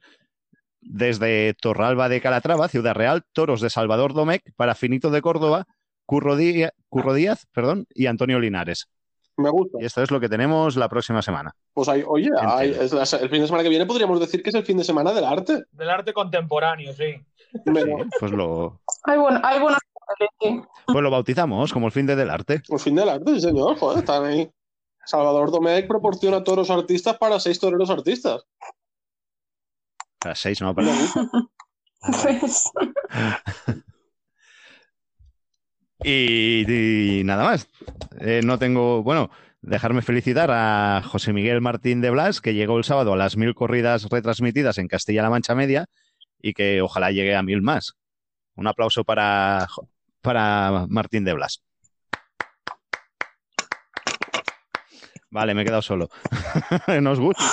desde Torralba de Calatrava, Ciudad Real, toros de Salvador Domecq para Finito de Córdoba, Curro, Dí- Curro Díaz perdón, y Antonio Linares. Me gusta. Y esto es lo que tenemos la próxima semana. Pues hay, oye, hay- Entiendo. es la- el fin de semana que viene podríamos decir que es el fin de semana del arte. Del arte contemporáneo, sí. Pues, lo, Hay, bueno, sí. pues lo bautizamos como el fin de del arte. El fin del arte, sí, señor. Joder, están ahí. Salvador Domecq proporciona toros artistas para seis toreros artistas. A las 6 no, gusta. Pues, Y, y nada más. Eh, no tengo, bueno, dejarme felicitar a José Miguel Martín de Blas, que llegó el sábado a las mil corridas retransmitidas en Castilla-La Mancha Media y que ojalá llegue a mil más. Un aplauso para, para Martín de Blas. Vale, me he quedado solo. Nos gusta.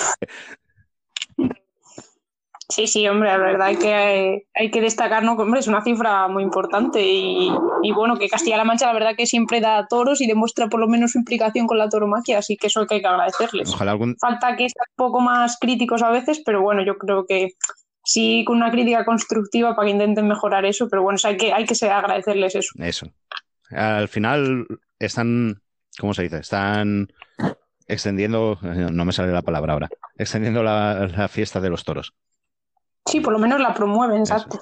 Sí, sí, hombre, la verdad que, hay que destacar, ¿no? que, hombre, es una cifra muy importante y, y bueno, que Castilla-La Mancha la verdad que siempre da toros y demuestra por lo menos su implicación con la tauromaquia, así que eso hay que agradecerles. Ojalá algún, Falta que sean un poco más críticos a veces, pero bueno, yo creo que sí con una crítica constructiva para que intenten mejorar eso, pero bueno, hay que, hay que agradecerles eso. Eso. Al final están, ¿cómo se dice? Están extendiendo, no me sale la palabra ahora, extendiendo la, la fiesta de los toros. Sí, por lo menos la promueven, exacto.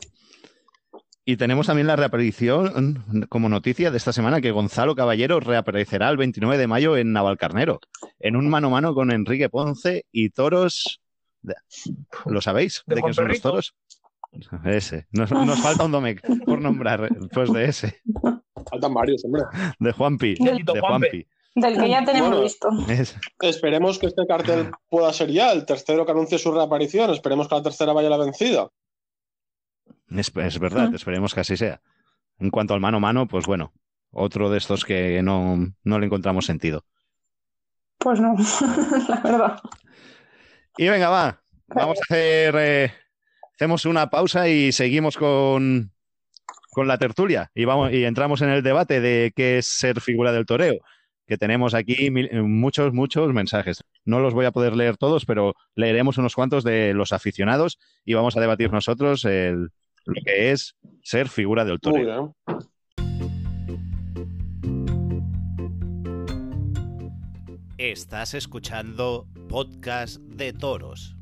Y tenemos también la reaparición como noticia de esta semana que Gonzalo Caballero reaparecerá el 29 de mayo en Navalcarnero, en un mano a mano con Enrique Ponce y toros. ¿Lo sabéis? De ¿De, quién son los toros? Ese. Nos, nos falta un Domecq por nombrar, pues de ese, Faltan varios, hombre. de Juanpi. De Juanpi. Del que ya tenemos Bueno. visto. Es- Esperemos que este cartel pueda ser ya el tercero que anuncie su reaparición. Esperemos que la tercera vaya la vencida. Es, es verdad, Ujú. esperemos que así sea. En cuanto al mano a mano, pues bueno, otro de estos que no, no le encontramos sentido. Pues no, la verdad. Y venga, va, vamos a hacer, eh, hacemos una pausa y seguimos con, con la tertulia y, vamos, y entramos en el debate de qué es ser figura del toreo, que tenemos aquí mil- muchos, muchos mensajes. No los voy a poder leer todos, pero leeremos unos cuantos de los aficionados y vamos a debatir nosotros el- lo que es ser figura del bien. Estás escuchando Podcast de Toros.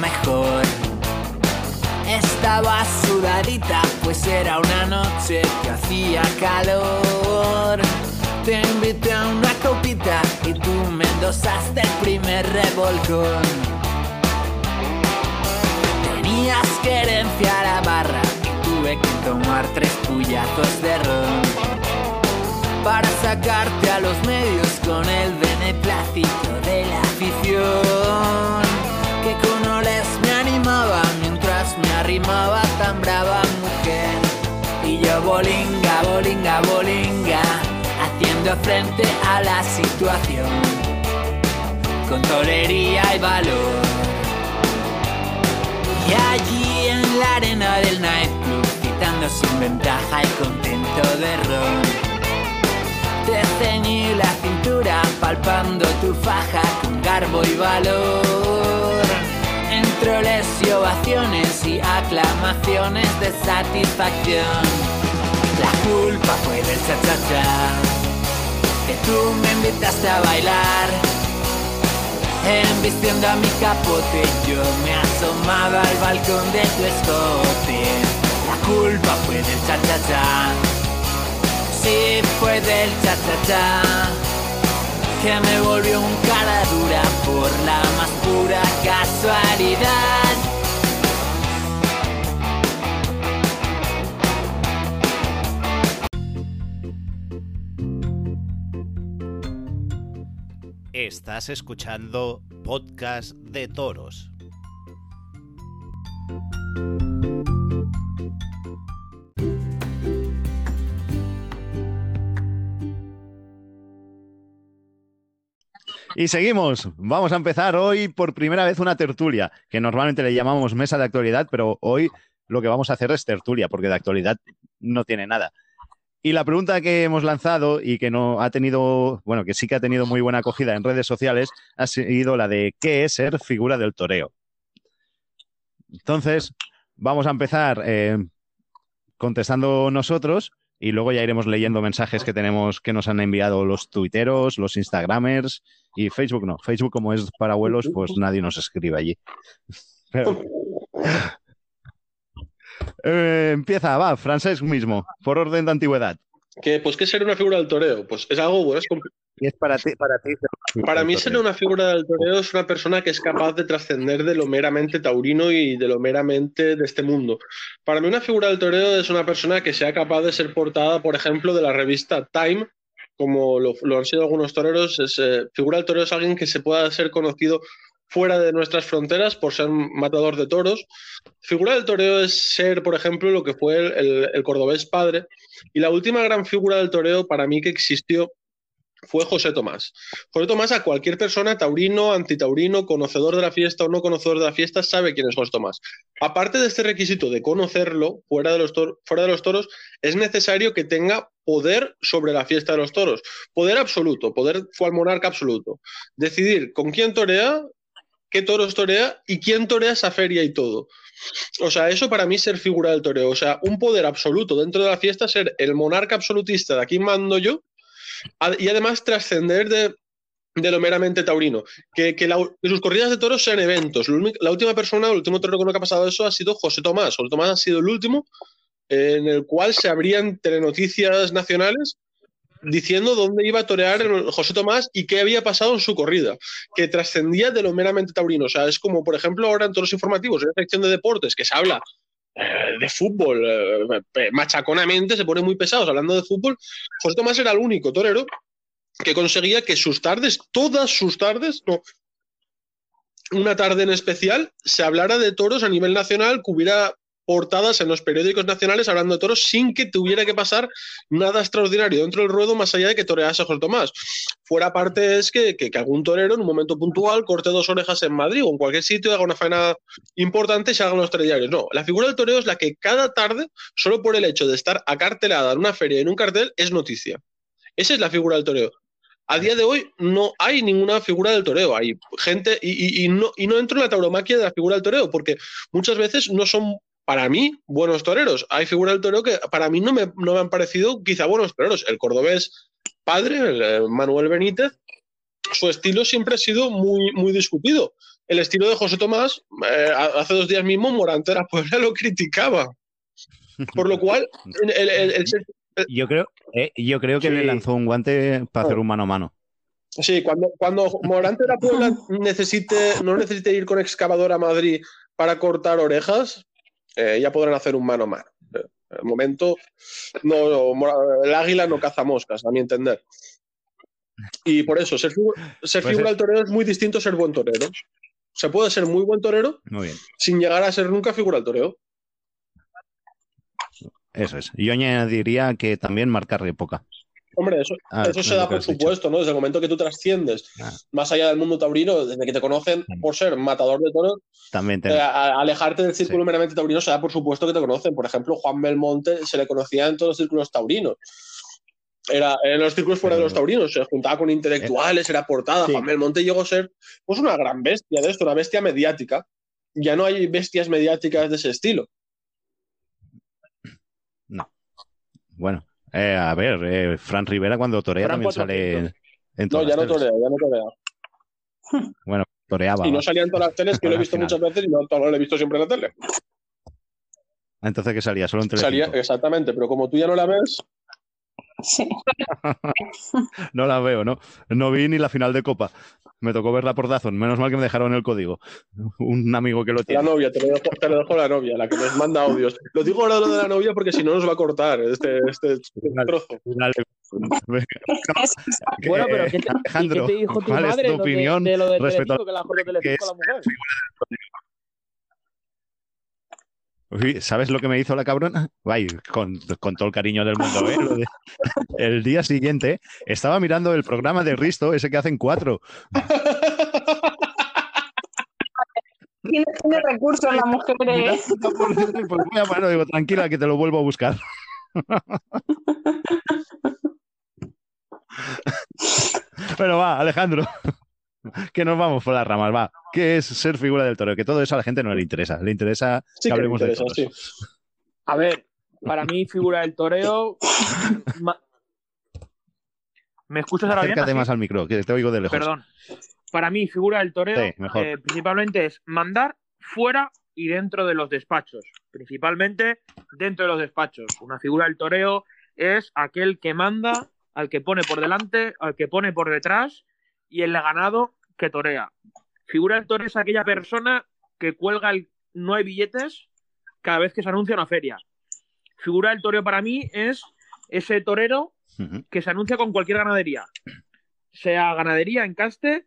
Mejor. Estaba sudadita, pues era una noche que hacía calor. Te invité a una copita y tú me endosaste el primer revolcón. Tenías querencia a la barra y tuve que tomar tres puyazos de ron para sacarte a los medios con el beneplácito de la afición que con me animaba mientras me arrimaba tan brava mujer. Y yo bolinga, bolinga, bolinga haciendo frente a la situación. Con tolería y valor. Y allí en la arena del nightclub quitando sin ventaja el contento de ron. Te ceñí la cintura palpando tu faja con garbo y valor. Entre les y ovaciones y aclamaciones de satisfacción. La culpa fue del cha-cha-cha, que tú me invitaste a bailar. Embistiendo a mi capote, yo me asomaba al balcón de tu escote. La culpa fue del cha-cha-cha sí fue del cha-cha-cha que me volvió un cara dura por la más pura casualidad. Estás escuchando Podcast de Toros. Y seguimos. Vamos a empezar hoy por primera vez una tertulia, que normalmente le llamamos mesa de actualidad, pero hoy lo que vamos a hacer es tertulia, porque de actualidad no tiene nada. Y la pregunta que hemos lanzado y que no ha tenido, bueno, que sí que ha tenido muy buena acogida en redes sociales, ha sido la de ¿qué es ser figura del toreo? Entonces, vamos a empezar eh, contestando nosotros y luego ya iremos leyendo mensajes que tenemos que nos han enviado los tuiteros, los instagramers y Facebook no. Facebook como es para abuelos, pues nadie nos escribe allí. Eh, empieza, va, francés mismo, por orden de antigüedad. Que, pues, ¿qué es ser una figura del toreo? Pues es algo bueno, es y es para ti, para ti. Para mí ser una figura del toreo es una persona que es capaz de trascender de lo meramente taurino y de lo meramente de este mundo. Para mí una figura del toreo es una persona que sea capaz de ser portada, por ejemplo, de la revista Time, como lo, han sido algunos toreros. Es, eh, figura del toreo es alguien que se pueda ser conocido fuera de nuestras fronteras por ser matador de toros. Figura del toreo es ser, por ejemplo, lo que fue el, el cordobés padre. Y la última gran figura del toreo para mí que existió fue José Tomás. José Tomás, a cualquier persona, taurino, antitaurino, conocedor de la fiesta o no conocedor de la fiesta, sabe quién es José Tomás. Aparte de este requisito de conocerlo fuera de los, fuera de los toros, es necesario que tenga poder sobre la fiesta de los toros. Poder absoluto, poder fue al monarca absoluto. Decidir con quién torea, qué toros torea y quién torea esa feria y todo. O sea, eso para mí es ser figura del toreo. O sea, un poder absoluto dentro de la fiesta, ser el monarca absolutista de aquí mando yo y además trascender de, lo meramente taurino. Que, sus corridas de toros sean eventos. La última persona, el último toro que ha pasado eso ha sido José Tomás. José Tomás ha sido el último en el cual se abrían telenoticias nacionales diciendo dónde iba a torear José Tomás y qué había pasado en su corrida, que trascendía de lo meramente taurino. O sea, es como, por ejemplo, ahora en todos los informativos, en la sección de deportes, que se habla eh, de fútbol, eh, machaconamente, se pone muy pesados hablando de fútbol. José Tomás era el único torero que conseguía que sus tardes, todas sus tardes, no, una tarde en especial, se hablara de toros a nivel nacional, que hubiera portadas en los periódicos nacionales hablando de toros sin que tuviera que pasar nada extraordinario dentro del ruedo más allá de que torease José Tomás. Fuera parte es que, que, algún torero en un momento puntual corte dos orejas en Madrid o en cualquier sitio, haga una faena importante y se hagan los telediarios. No, la figura del torero es la que cada tarde, solo por el hecho de estar acartelada en una feria en un cartel, es noticia. Esa es la figura del toreo. A día de hoy no hay ninguna figura del toreo. Hay gente, y, no, y no entro en la tauromaquia de la figura del toreo, porque muchas veces no son para mí, buenos toreros. Hay figuras del toreo que para mí no me, no me han parecido quizá buenos toreros. El cordobés padre, el, Manuel Benítez, su estilo siempre ha sido muy, muy discutido. El estilo de José Tomás, eh, hace dos días mismo, Morante de la Puebla lo criticaba. Por lo cual, el, el- Yo creo, eh, yo creo que Sí. le lanzó un guante para hacer un mano a mano. Sí, cuando, cuando Morante de la Puebla necesite, no necesite ir con excavador a Madrid para cortar orejas, eh, ya podrán hacer un mano a mano. Eh, El momento, no, el águila no caza moscas, a mi entender. Y por eso, ser, figu- ser Pues figura es- del torero es muy distinto a ser buen torero. Se puede ser muy buen torero Muy bien. sin llegar a ser nunca figura del torero. Eso es. Yo añadiría que también marcar época. Hombre, eso, Ah, eso se da por dicho. supuesto, ¿no? Desde el momento que tú trasciendes Ah. más allá del mundo taurino, desde que te conocen por ser matador de toros, También Eh, ten- a- alejarte del círculo Sí. meramente taurino se da por supuesto que te conocen. Por ejemplo, Juan Belmonte se le conocía en todos los círculos taurinos. Era en los círculos fuera de los taurinos, se juntaba con intelectuales, era portada. Sí. Juan Belmonte llegó a ser pues, una gran bestia de esto, una bestia mediática. Ya no hay bestias mediáticas de ese estilo. Bueno, eh, a ver, eh, Fran Rivera cuando torea Fran también sale 400. en No, ya no teles. torea, ya no torea. Bueno, toreaba. Y no salía en todas las teles, que lo he visto final. muchas veces y no, no lo he visto siempre en la tele. Entonces, ¿qué salía? Solo en Telecinco. Salía, exactamente, pero como tú ya no la ves, Sí. No la veo, ¿no? No vi ni la final de Copa. Me tocó verla por Dazón. Menos mal que me dejaron el código. Un amigo que lo La tiene. novia, te lo, dejo, te lo dejo la novia, la que nos manda audios. Lo digo ahora lo de la novia porque si no nos va a cortar este, este Vale. trozo. Dale. Es- Bueno, pero ¿qué te, ¿y Alejandro, qué te dijo tu ¿cuál es madre tu lo de- opinión de, lo de respecto a Telecinco, que la de que la mujer? Uy, ¿Sabes lo que me hizo la cabrona? Ay, con, con todo el cariño del mundo, ¿eh? El día siguiente estaba mirando el programa de Risto, ese que hacen cuatro. Tiene, tiene recursos la mujer. eh. Pues voy a- bueno, digo, tranquila, que te lo vuelvo a buscar. Pero va, Alejandro, que nos vamos por las ramas, va. ¿Qué es ser figura del toro? Que todo eso a la gente no le interesa. Le interesa Sí que de interesa, toros. sí. A ver, para mí, figura del toreo. ma- ¿Me escuchas ahora bien? Acércate Así. más al micro, que te oigo de lejos. Perdón. Para mí, figura del toreo Sí, eh, principalmente es mandar fuera y dentro de los despachos. Principalmente dentro de los despachos. Una figura del toreo es aquel que manda, al que pone por delante, al que pone por detrás y el ganado que torea. Figura del toreo es aquella persona que cuelga el no hay billetes cada vez que se anuncia una feria. Figura del toreo para mí es ese torero que se anuncia con cualquier ganadería, sea ganadería en caste,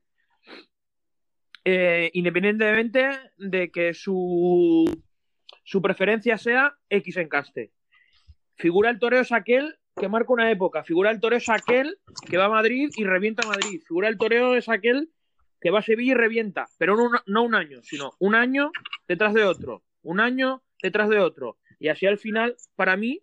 eh, independientemente de que su, su preferencia sea X en caste. Figura el toreo es aquel que marca una época, figura el toreo es aquel que va a Madrid y revienta a Madrid, figura el toreo es aquel que va a Sevilla y revienta, pero no, un- no un año, sino un año detrás de otro, un año detrás de otro. Y así al final, para mí,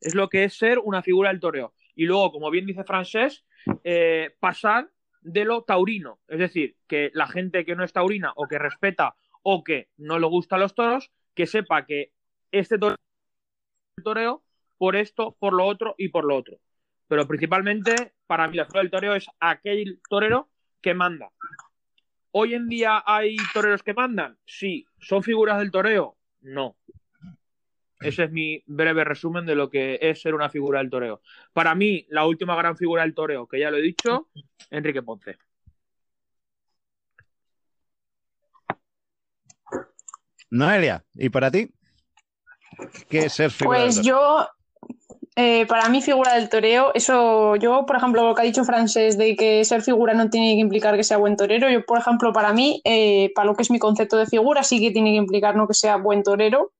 es lo que es ser una figura del toreo. Y luego, como bien dice Francés, eh, pasar de lo taurino. Es decir, que la gente que no es taurina o que respeta o que no le gustan los toros, que sepa que este toreo por esto, por lo otro y por lo otro. Pero principalmente, para mí, la figura del toreo es aquel torero que manda. ¿Hoy en día hay toreros que mandan? Sí. ¿Son figuras del toreo? No. Ese es mi breve resumen de lo que es ser una figura del toreo. Para mí, la última gran figura del toreo, que ya lo he dicho, Enrique Ponce. Noelia, ¿y para ti? ¿Qué es ser figura Pues del toro? yo, eh, para mí, figura del toreo, eso, yo, por ejemplo, lo que ha dicho Francés de que ser figura no tiene que implicar que sea buen torero, yo, por ejemplo, para mí, eh, para lo que es mi concepto de figura, sí que tiene que implicar no que sea buen torero.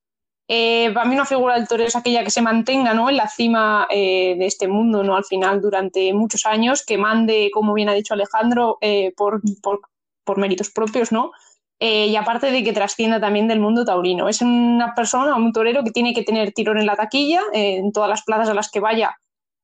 Eh, para mí una figura del torero es aquella que se mantenga ¿no? en la cima eh, de este mundo ¿no? al final durante muchos años, que mande, como bien ha dicho Alejandro, eh, por, por, por méritos propios, ¿no? Eh, y aparte de que trascienda también del mundo taurino. Es una persona, un torero que tiene que tener tirón en la taquilla, eh, en todas las plazas a las que vaya,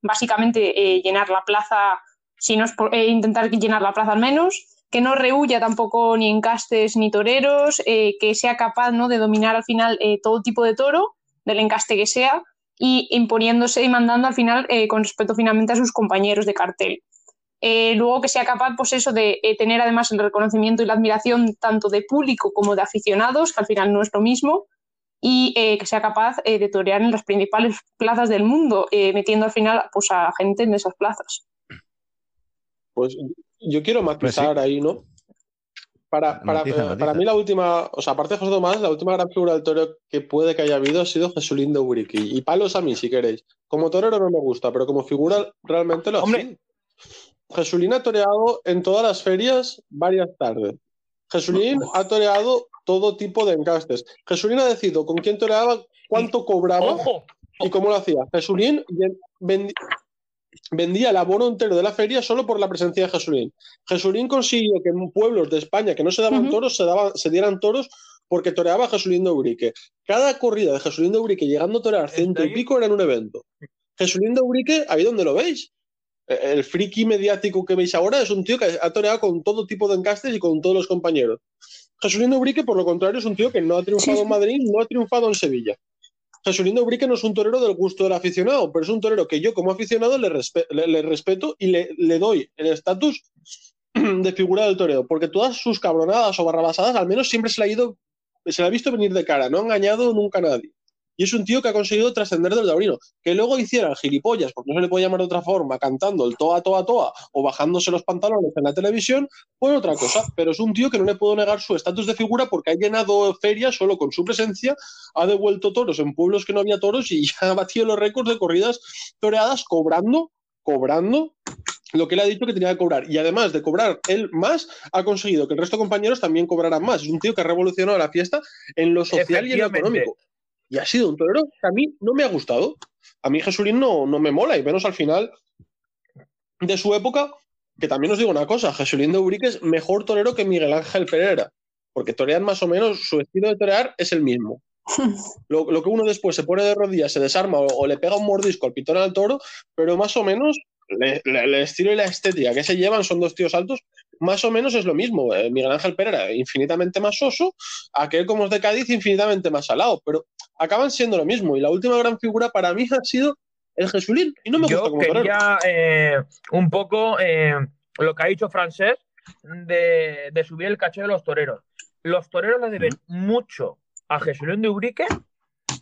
básicamente eh, llenar la plaza, si no es por, eh, intentar llenar la plaza al menos, que no rehuya tampoco ni encastes ni toreros, que sea capaz ¿no? de dominar al final todo tipo de toro, del encaste que sea, y imponiéndose y mandando al final con respecto finalmente a sus compañeros de cartel. Eh, luego que sea capaz, pues eso, de eh, tener además el reconocimiento y la admiración tanto de público como de aficionados, que al final no es lo mismo, y eh, que sea capaz de torear en las principales plazas del mundo, metiendo al final pues, a gente en esas plazas. Pues yo quiero matizar pues ahí, ¿no? Para, para, para, mí la última, o sea, aparte de José Tomás, la última gran figura del torero que puede que haya habido ha sido Jesulín de Uriqui. Y palos a mí, si queréis. Como torero no me gusta, pero como figura realmente lo Hombre, Jesulín ha toreado en todas las ferias varias tardes. Jesulín ha toreado todo tipo de encastes. Jesulín ha decidido con quién toreaba, cuánto cobraba y cómo lo hacía. Jesulín vendía el abono entero de la feria solo por la presencia de Jesulín. Jesulín consiguió que en pueblos de España que no se daban toros, se, se dieran toros porque toreaba Jesulín de Urique. Cada corrida de Jesulín de Urique llegando a torear ciento y pico era en un evento. Jesulín de Urique, ahí donde lo veis, el friki mediático que veis ahora es un tío que ha toreado con todo tipo de encastes y con todos los compañeros. Jesulín Ubrique, por lo contrario, es un tío que no ha triunfado en Madrid, no ha triunfado en Sevilla. Jesulín Ubrique no es un torero del gusto del aficionado, pero es un torero que yo como aficionado le, respeto y le, doy el estatus de figura del torero, porque todas sus cabronadas o barrabasadas al menos siempre se le ha ido, se le ha visto venir de cara, no ha engañado nunca a nadie. Y es un tío que ha conseguido trascender del taurino. Que luego hiciera gilipollas, porque no se le puede llamar de otra forma, cantando el toa, toa, toa o bajándose los pantalones en la televisión, fue otra cosa. Pero es un tío que no le puedo negar su estatus de figura porque ha llenado ferias solo con su presencia, ha devuelto toros en pueblos que no había toros y ya ha batido los récords de corridas toreadas cobrando, cobrando lo que él ha dicho que tenía que cobrar. Y además de cobrar él más, ha conseguido que el resto de compañeros también cobraran más. Es un tío que ha revolucionado la fiesta en lo social y en lo económico. Y ha sido un torero que a mí no me ha gustado. A mí Jesulín no, no me mola, y menos al final de su época, que también os digo una cosa, Jesulín de Urique es mejor torero que Miguel Ángel Pereira, porque torean más o menos, su estilo de torear es el mismo. Lo, que uno después se pone de rodillas, se desarma o, le pega un mordisco al pitón al toro, pero más o menos el estilo y la estética que se llevan son dos tíos altos, más o menos es lo mismo. Eh, Miguel Ángel Pereira, infinitamente más soso, aquel como es de Cádiz, infinitamente más salado, pero acaban siendo lo mismo. Y la última gran figura para mí ha sido el Jesulín, y no me Yo gusta quería eh, un poco eh, lo que ha dicho Francés de, subir el caché de los toreros. Los toreros le deben mucho a Jesulín de Ubrique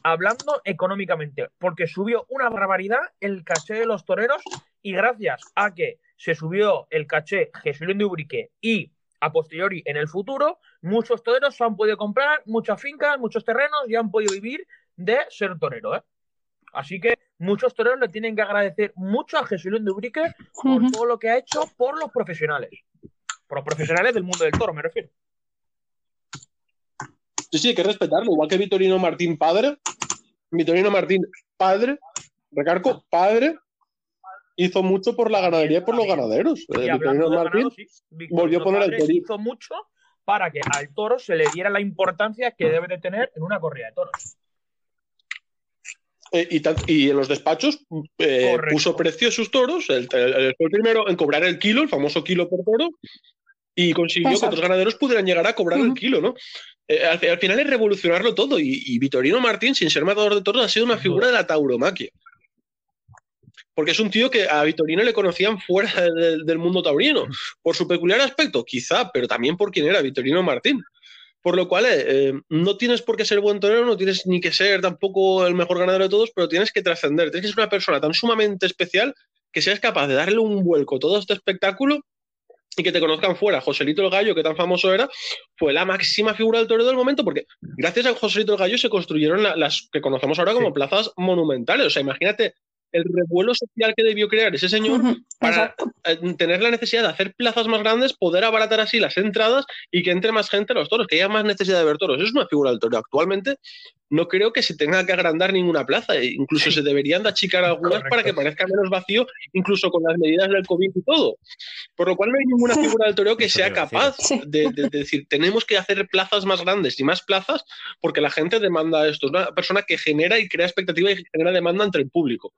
hablando económicamente, porque subió una barbaridad el caché de los toreros y gracias a que se subió el caché Jesulín de Ubrique y a posteriori en el futuro, muchos toreros se han podido comprar muchas fincas, muchos terrenos y han podido vivir de ser torero. ¿eh? Así que muchos toreros le tienen que agradecer mucho a Jesulín de Ubrique por todo lo que ha hecho por los profesionales. Por los profesionales del mundo del toro, me refiero. Sí, sí, hay que respetarlo. Igual que Vitorino Martín padre. Vitorino Martín padre. Recarco padre hizo mucho por la ganadería y por los ganaderos. Eh, Martín volvió a poner el toro. Hizo mucho para que al toro se le diera la importancia que debe de tener en una corrida de toros. Eh, y, en los despachos eh, puso precio a sus toros. El, el, primero en cobrar el kilo, el famoso kilo por toro, y consiguió que otros ganaderos pudieran llegar a cobrar el kilo, ¿no? al, final es revolucionarlo todo. Y, y Vitorino Martín, sin ser matador de toros, ha sido una figura de la tauromaquia porque es un tío que a Vitorino le conocían fuera del mundo taurino, por su peculiar aspecto, quizá, pero también por quién era Vitorino Martín. Por lo cual, eh, eh, no tienes por qué ser buen torero, no tienes ni que ser tampoco el mejor ganador de todos, pero tienes que trascender, tienes que ser una persona tan sumamente especial que seas capaz de darle un vuelco a todo este espectáculo y que te conozcan fuera. Joselito el Gallo, que tan famoso era, fue la máxima figura del torero del momento, porque gracias a Joselito el Gallo se construyeron las que conocemos ahora como plazas monumentales. O sea, imagínate el revuelo social que debió crear ese señor para eh, tener la necesidad de hacer plazas más grandes, poder abaratar así las entradas y que entre más gente a los toros, que haya más necesidad de ver toros. Es una figura del toro. Actualmente no creo que se tenga que agrandar ninguna plaza. E incluso se deberían de achicar algunas para que parezca menos vacío, incluso con las medidas del COVID y todo. Por lo cual no hay ninguna figura del toreo que sea capaz de, decir, tenemos que hacer plazas más grandes y más plazas porque la gente demanda esto. Es una persona que genera y crea expectativa y genera demanda entre el público.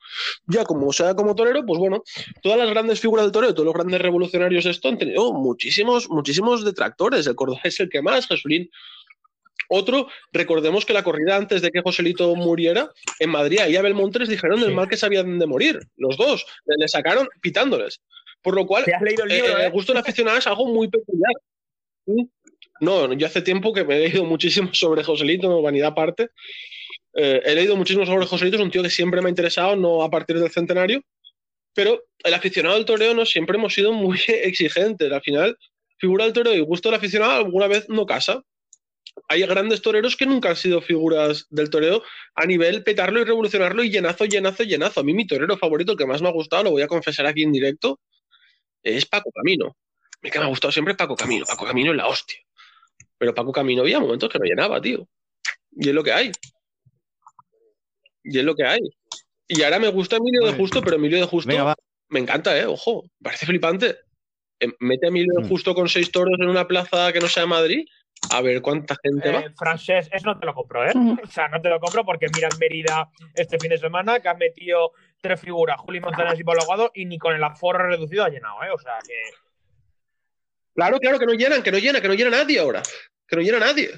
Ya como sea como torero, pues bueno, todas las grandes figuras del toreo, todos los grandes revolucionarios de esto han tenido muchísimos, muchísimos detractores. El Córdoba es el que más, Jesulín otro, recordemos que la corrida antes de que Joselito muriera, en Madrid y Abel Montes dijeron del mal que sabían de morir, los dos, le sacaron pitándoles. Por lo cual, ¿Te has leído el libro? eh, eh? el gusto del aficionado es algo muy peculiar. ¿Sí? No, yo hace tiempo que me he leído muchísimo sobre Joselito, vanidad aparte. Eh, he leído muchísimo sobre Joselito, es un tío que siempre me ha interesado, no a partir del centenario. Pero el aficionado del toreo no siempre hemos sido muy exigentes. Al final, figura del toreo y gusto del aficionado alguna vez no casa. Hay grandes toreros que nunca han sido figuras del toreo a nivel petarlo y revolucionarlo y llenazo, llenazo, llenazo. A mí mi torero favorito, el que más me ha gustado, lo voy a confesar aquí en directo, es Paco Camino. El que me ha gustado siempre es Paco Camino. Paco Camino es la hostia. Pero Paco Camino había momentos que no llenaba, tío. Y es lo que hay. Y es lo que hay. Y ahora me gusta Emilio de. Justo, pero Emilio de Justo Venga, me encanta, ¿eh? Ojo, parece flipante. Eh, Mete a Emilio de Mm. Justo con seis toros en una plaza que no sea Madrid, a ver cuánta gente va. Eh, Francés, eso no te lo compro, ¿eh? O sea, no te lo compro porque mira en Mérida este fin de semana que han metido tres figuras, Juli Manzanares y Pablo Aguado, y ni con el aforo reducido ha llenado, ¿eh? O sea, que Claro, claro, que no llenan, que no llena, que no llena nadie ahora. Que no llena nadie.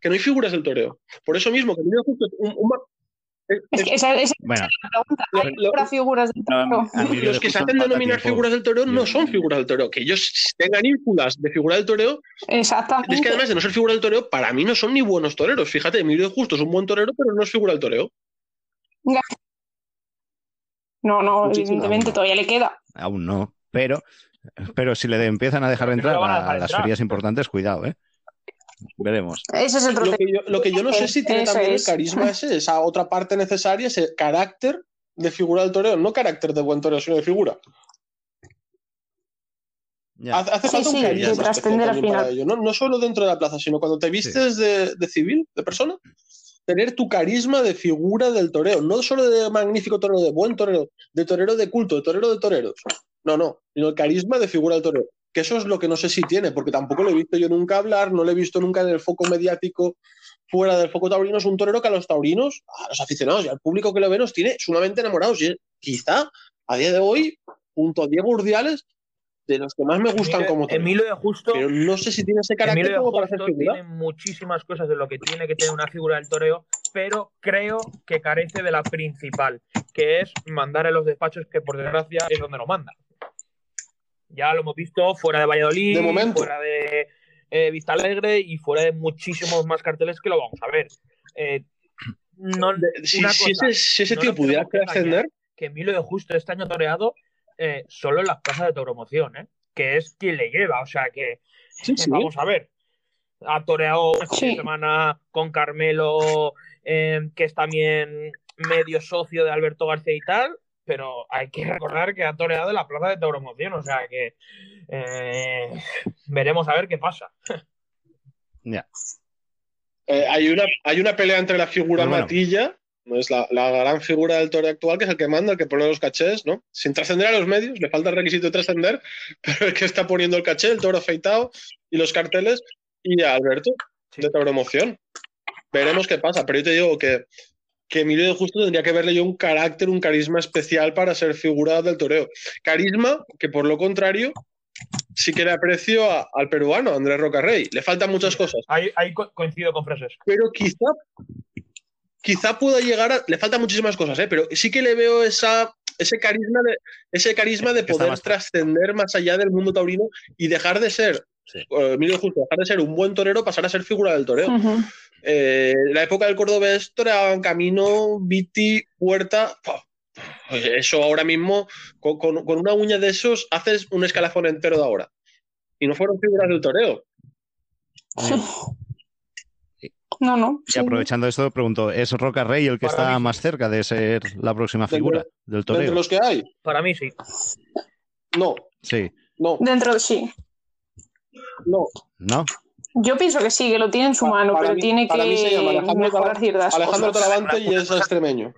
Que no hay figuras del toreo. Por eso mismo, que un- un es- que esa, esa es la pregunta. ¿Hay lo- figuras del Emilio los que se hacen denominar figuras del toreo no son figuras del toreo. Que ellos tengan ínfulas de figura del toreo, Exactamente. es que además de no ser figura del toreo, para mí no son ni buenos toreros. Fíjate, Emilio de Justo es un buen torero, pero no es figura del toreo. No, no, Muchísimo. evidentemente todavía le queda. Aún no, pero, pero si le empiezan a dejar entrar a las ferias importantes, cuidado, ¿eh? Veremos. Ese es el Lo otro que, yo, lo que yo no sé si tiene Eso también es. el carisma ese, esa otra parte necesaria, ese carácter de figura del toreo, no carácter de buen toreo, sino de figura. Ya. Hace, hace Sí, falta un sí, trascender al final. ello, ¿no? no solo dentro de la plaza, sino cuando te vistes de, de civil, de persona, tener tu carisma de figura del toreo, no solo de magnífico torero, de buen torero, de torero de culto, de torero de toreros. No, no, sino el carisma de figura del toreo. Que eso es lo que no sé si tiene, porque tampoco lo he visto yo nunca hablar, no lo he visto nunca en el foco mediático fuera del foco taurino. Es un torero que a los taurinos, a los aficionados y al público que lo ve nos tiene sumamente enamorados. Y quizá a día de hoy, junto a Diego Urdiales, de los que más me gustan Emilio, como torero. Emilio de Justo, Pero no sé si tiene ese carácter Emilio de como para hacer figura. tiene muchísimas cosas de lo que tiene que tener una figura del toreo, pero creo que carece de la principal, que es mandar en los despachos, que por desgracia es donde no manda. Ya lo hemos visto fuera de Valladolid, De fuera de eh, Vista Alegre y fuera de muchísimos más carteles que lo vamos a ver. Eh, no, si, una ese, si ese no tío pudiera tenemos que Emilio de Justo este año toreado eh, solo en las plazas de tauromoción, ¿eh? que es quien le lleva. O sea que, sí, sí. vamos a ver. Ha toreado este de Sí. semana con Carmelo, que es también medio socio de Alberto García y tal, pero hay que recordar que ha toreado en la plaza de tauromoción. O sea que eh, veremos a ver qué pasa. Ya. Eh, hay, una, hay una pelea entre la figura bueno. Matilla, no es la, la gran figura del toreo actual, que es el que manda, el que pone los cachés, ¿no? Sin trascender a los medios, le falta el requisito de trascender, pero el que está poniendo el caché, el toro afeitado y los carteles, y a Alberto, Sí. de tauromoción. Veremos qué pasa, pero yo te digo que, que Emilio de Justo tendría que verle yo un carácter, un carisma especial para ser figura del toreo. Carisma que, por lo contrario, sí que le aprecio a- al peruano, Andrés Rocarrey. Le faltan muchas cosas Ahí, ahí co- coincido con Freses. pero quizá quizá pueda llegar a le faltan muchísimas cosas ¿eh? pero sí que le veo esa ese carisma de ese carisma de poder más- trascender más allá del mundo taurino y dejar de ser Sí. eh, Justo dejar de ser un buen torero pasar a ser figura del toreo. Eh, la época del cordobés toreaban Camino Viti Puerta eso ahora mismo con, con- con una uña de esos haces un escalafón entero de ahora y no fueron figuras del toreo No, no. Y sí. aprovechando esto, pregunto, ¿es Roca Rey el que Para está mí más cerca de ser la próxima Dentro- figura del de entre toreo? los que hay Para mí sí. no Sí, no Dentro de sí. no ¿no? Yo pienso que sí, que lo tiene en su mano, para pero mí- tiene que Alejandro mejorar ciertas Alejandro cosas. Talavante y es extremeño.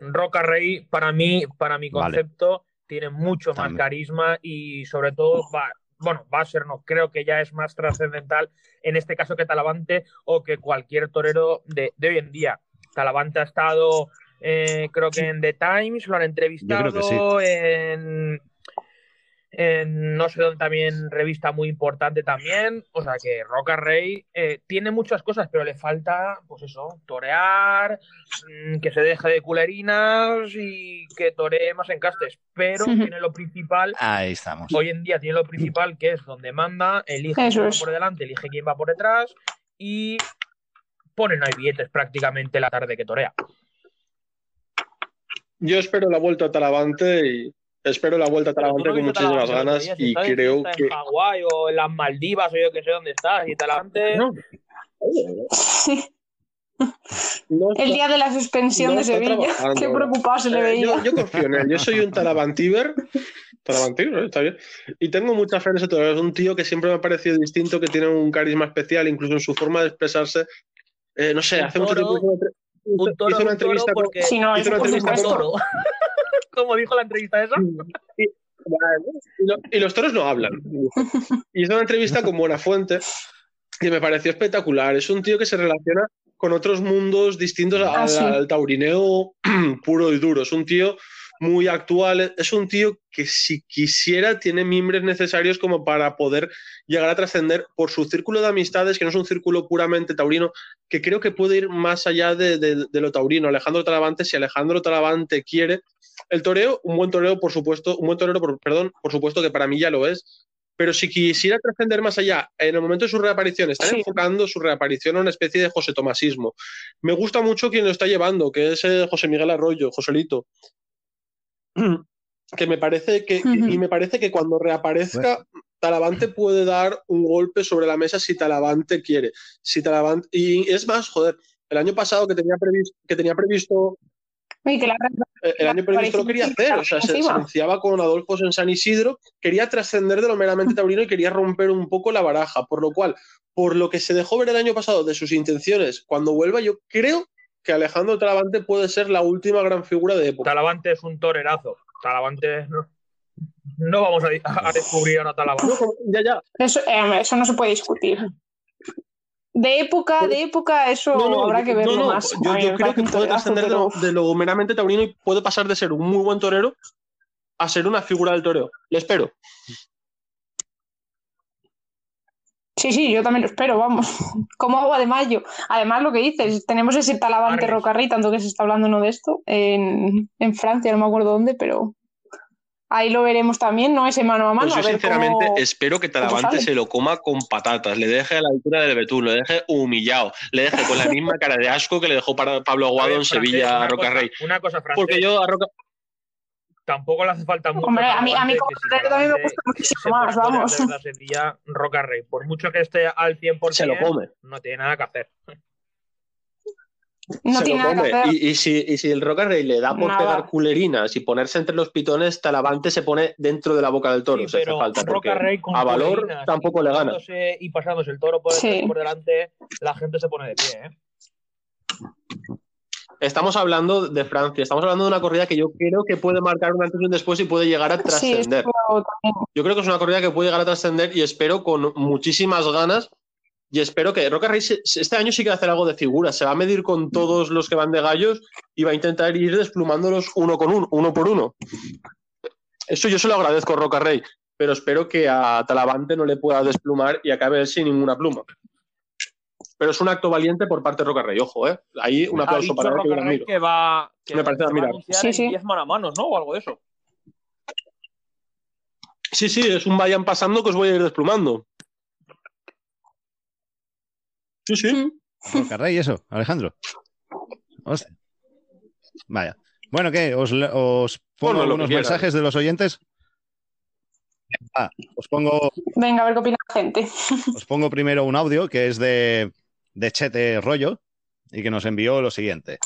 Roca Rey, para mí, para mi Vale. concepto, tiene mucho más carisma y sobre todo va, bueno, va a ser, no, creo que ya es más trascendental en este caso que Talavante o que cualquier torero de, de hoy en día. Talavante ha estado, eh, creo que en The Times, lo han entrevistado, que en en no sé dónde también, revista muy importante también. O sea que Roca Rey eh, tiene muchas cosas, pero le falta, pues eso, torear, mm, que se deje de culerinas y que toree más encastes. Pero tiene lo principal. Ahí estamos. Hoy en día tiene lo principal, que es donde manda, elige quién va por delante, elige quién va por detrás y pone no hay billetes prácticamente la tarde que torea. Yo espero la vuelta a Talavante y espero la vuelta a Talavante con muchísimas ganas y creo que. En Hawái o en las Maldivas o yo que sé dónde estás y Talavante. el día de la suspensión de Sevilla. Qué preocupado se le eh, veía. Yo, confío en él. Yo soy un Talavantiver. Talavantiver, está bien. Y tengo mucha fe en ese. Es un tío que siempre me ha parecido distinto, que tiene un carisma especial, incluso en su forma de expresarse. Eh, no sé, hace mucho tiempo un toro, hizo una entrevista con... Sí, no, hizo una entrevista con... toro. ¿Cómo dijo la entrevista esa? Y, los toros no hablan. Hizo una entrevista con Buenafuente que me pareció espectacular. Es un tío que se relaciona con otros mundos distintos ah, al, taurineo puro y duro. Es un tío muy actual. Es un tío que si quisiera tiene mimbres necesarios como para poder llegar a trascender por su círculo de amistades, que no es un círculo puramente taurino, que creo que puede ir más allá de, lo taurino. Alejandro Talavante, si Alejandro Talavante quiere, el toreo, un buen toreo, por supuesto, un buen torero, perdón, por supuesto que para mí ya lo es, pero si quisiera trascender más allá, en el momento de su reaparición, están enfocando su reaparición a una especie de José Tomasismo. Me gusta mucho quien lo está llevando, que es eh, José Miguel Arroyo, Joselito. que me parece que, y me parece que cuando reaparezca, Talavante puede dar un golpe sobre la mesa si Talavante quiere. Si Talavante, y es más, joder, el año pasado que tenía previsto, que tenía previsto eh, el año previsto lo quería hacer, o sea, se, anunciaba con Adolfo en San Isidro, quería trascender de lo meramente taurino y quería romper un poco la baraja, por lo cual, por lo que se dejó ver el año pasado de sus intenciones, cuando vuelva, yo creo que Alejandro Talavante puede ser la última gran figura de época. Talavante es un torerazo. Talavante no, no vamos a, descubrir ahora Talavante. ya, ya. Eso, eh, eso no se puede discutir. De época, de época, eso habrá que verlo más. Yo, creo que puede trascender de, lo, meramente taurino y puede pasar de ser un muy buen torero a ser una figura del toreo. Le espero. Sí, sí, yo también lo espero, vamos. Como agua de mayo. Además, lo que dices, tenemos ese talavante Rocarri, tanto que se está hablando no de esto, en, en Francia, no me acuerdo dónde, pero ahí lo veremos también, ¿no? Ese mano a mano. Pues yo, sinceramente, espero que Talavante se lo coma con patatas, le deje a la altura del Betún, le deje humillado, le deje con la misma cara de asco que le dejó para Pablo Aguado en Sevilla a Rocarrey. Una cosa, francés. Porque yo a Roca tampoco le hace falta mucho. Hombre, a mí, a mí como también me gusta muchísimo más, vamos. La sencilla Roca Rey, por mucho que esté al 100%, se lo come. no tiene nada que hacer. No tiene nada que hacer. Y, y, si, y, si, el Roca Rey le da por pegar culerinas y ponerse entre los pitones, Talavante se pone dentro de la boca del toro. Sí, pero falta Roca Rey con a valor tampoco le gana. Y pasándose el toro por, sí. por delante, la gente se pone de pie. ¿eh? Estamos hablando de Francia, estamos hablando de una corrida que yo creo que puede marcar un antes y un después y puede llegar a trascender. yo creo que es una corrida que puede llegar a trascender y espero con muchísimas ganas y espero que Roca Rey este año sí que va a hacer algo de figura, se va a medir con todos los que van de gallos y va a intentar ir desplumándolos uno con uno, uno por uno. Eso yo se lo agradezco a Roca Rey, pero espero que a Talavante no le pueda desplumar y acabe sin ninguna pluma pero es un acto valiente por parte de Roca Rey, ojo, ¿eh? Ahí un aplauso para él que, que va, que Me parece va a anunciar sí, sí. 10 mano a manos, ¿no? O algo de eso. Sí, sí, es un vayan pasando que os voy a ir desplumando. Sí, sí. Roca Rey, eso, Alejandro. Hostia. Vaya. Bueno, ¿qué? ¿Os, os pongo algunos mensajes de los oyentes? Ah, os pongo. Venga, a ver qué opina la gente. Os pongo primero un audio que es de de Chete Rollo y que nos envió lo siguiente.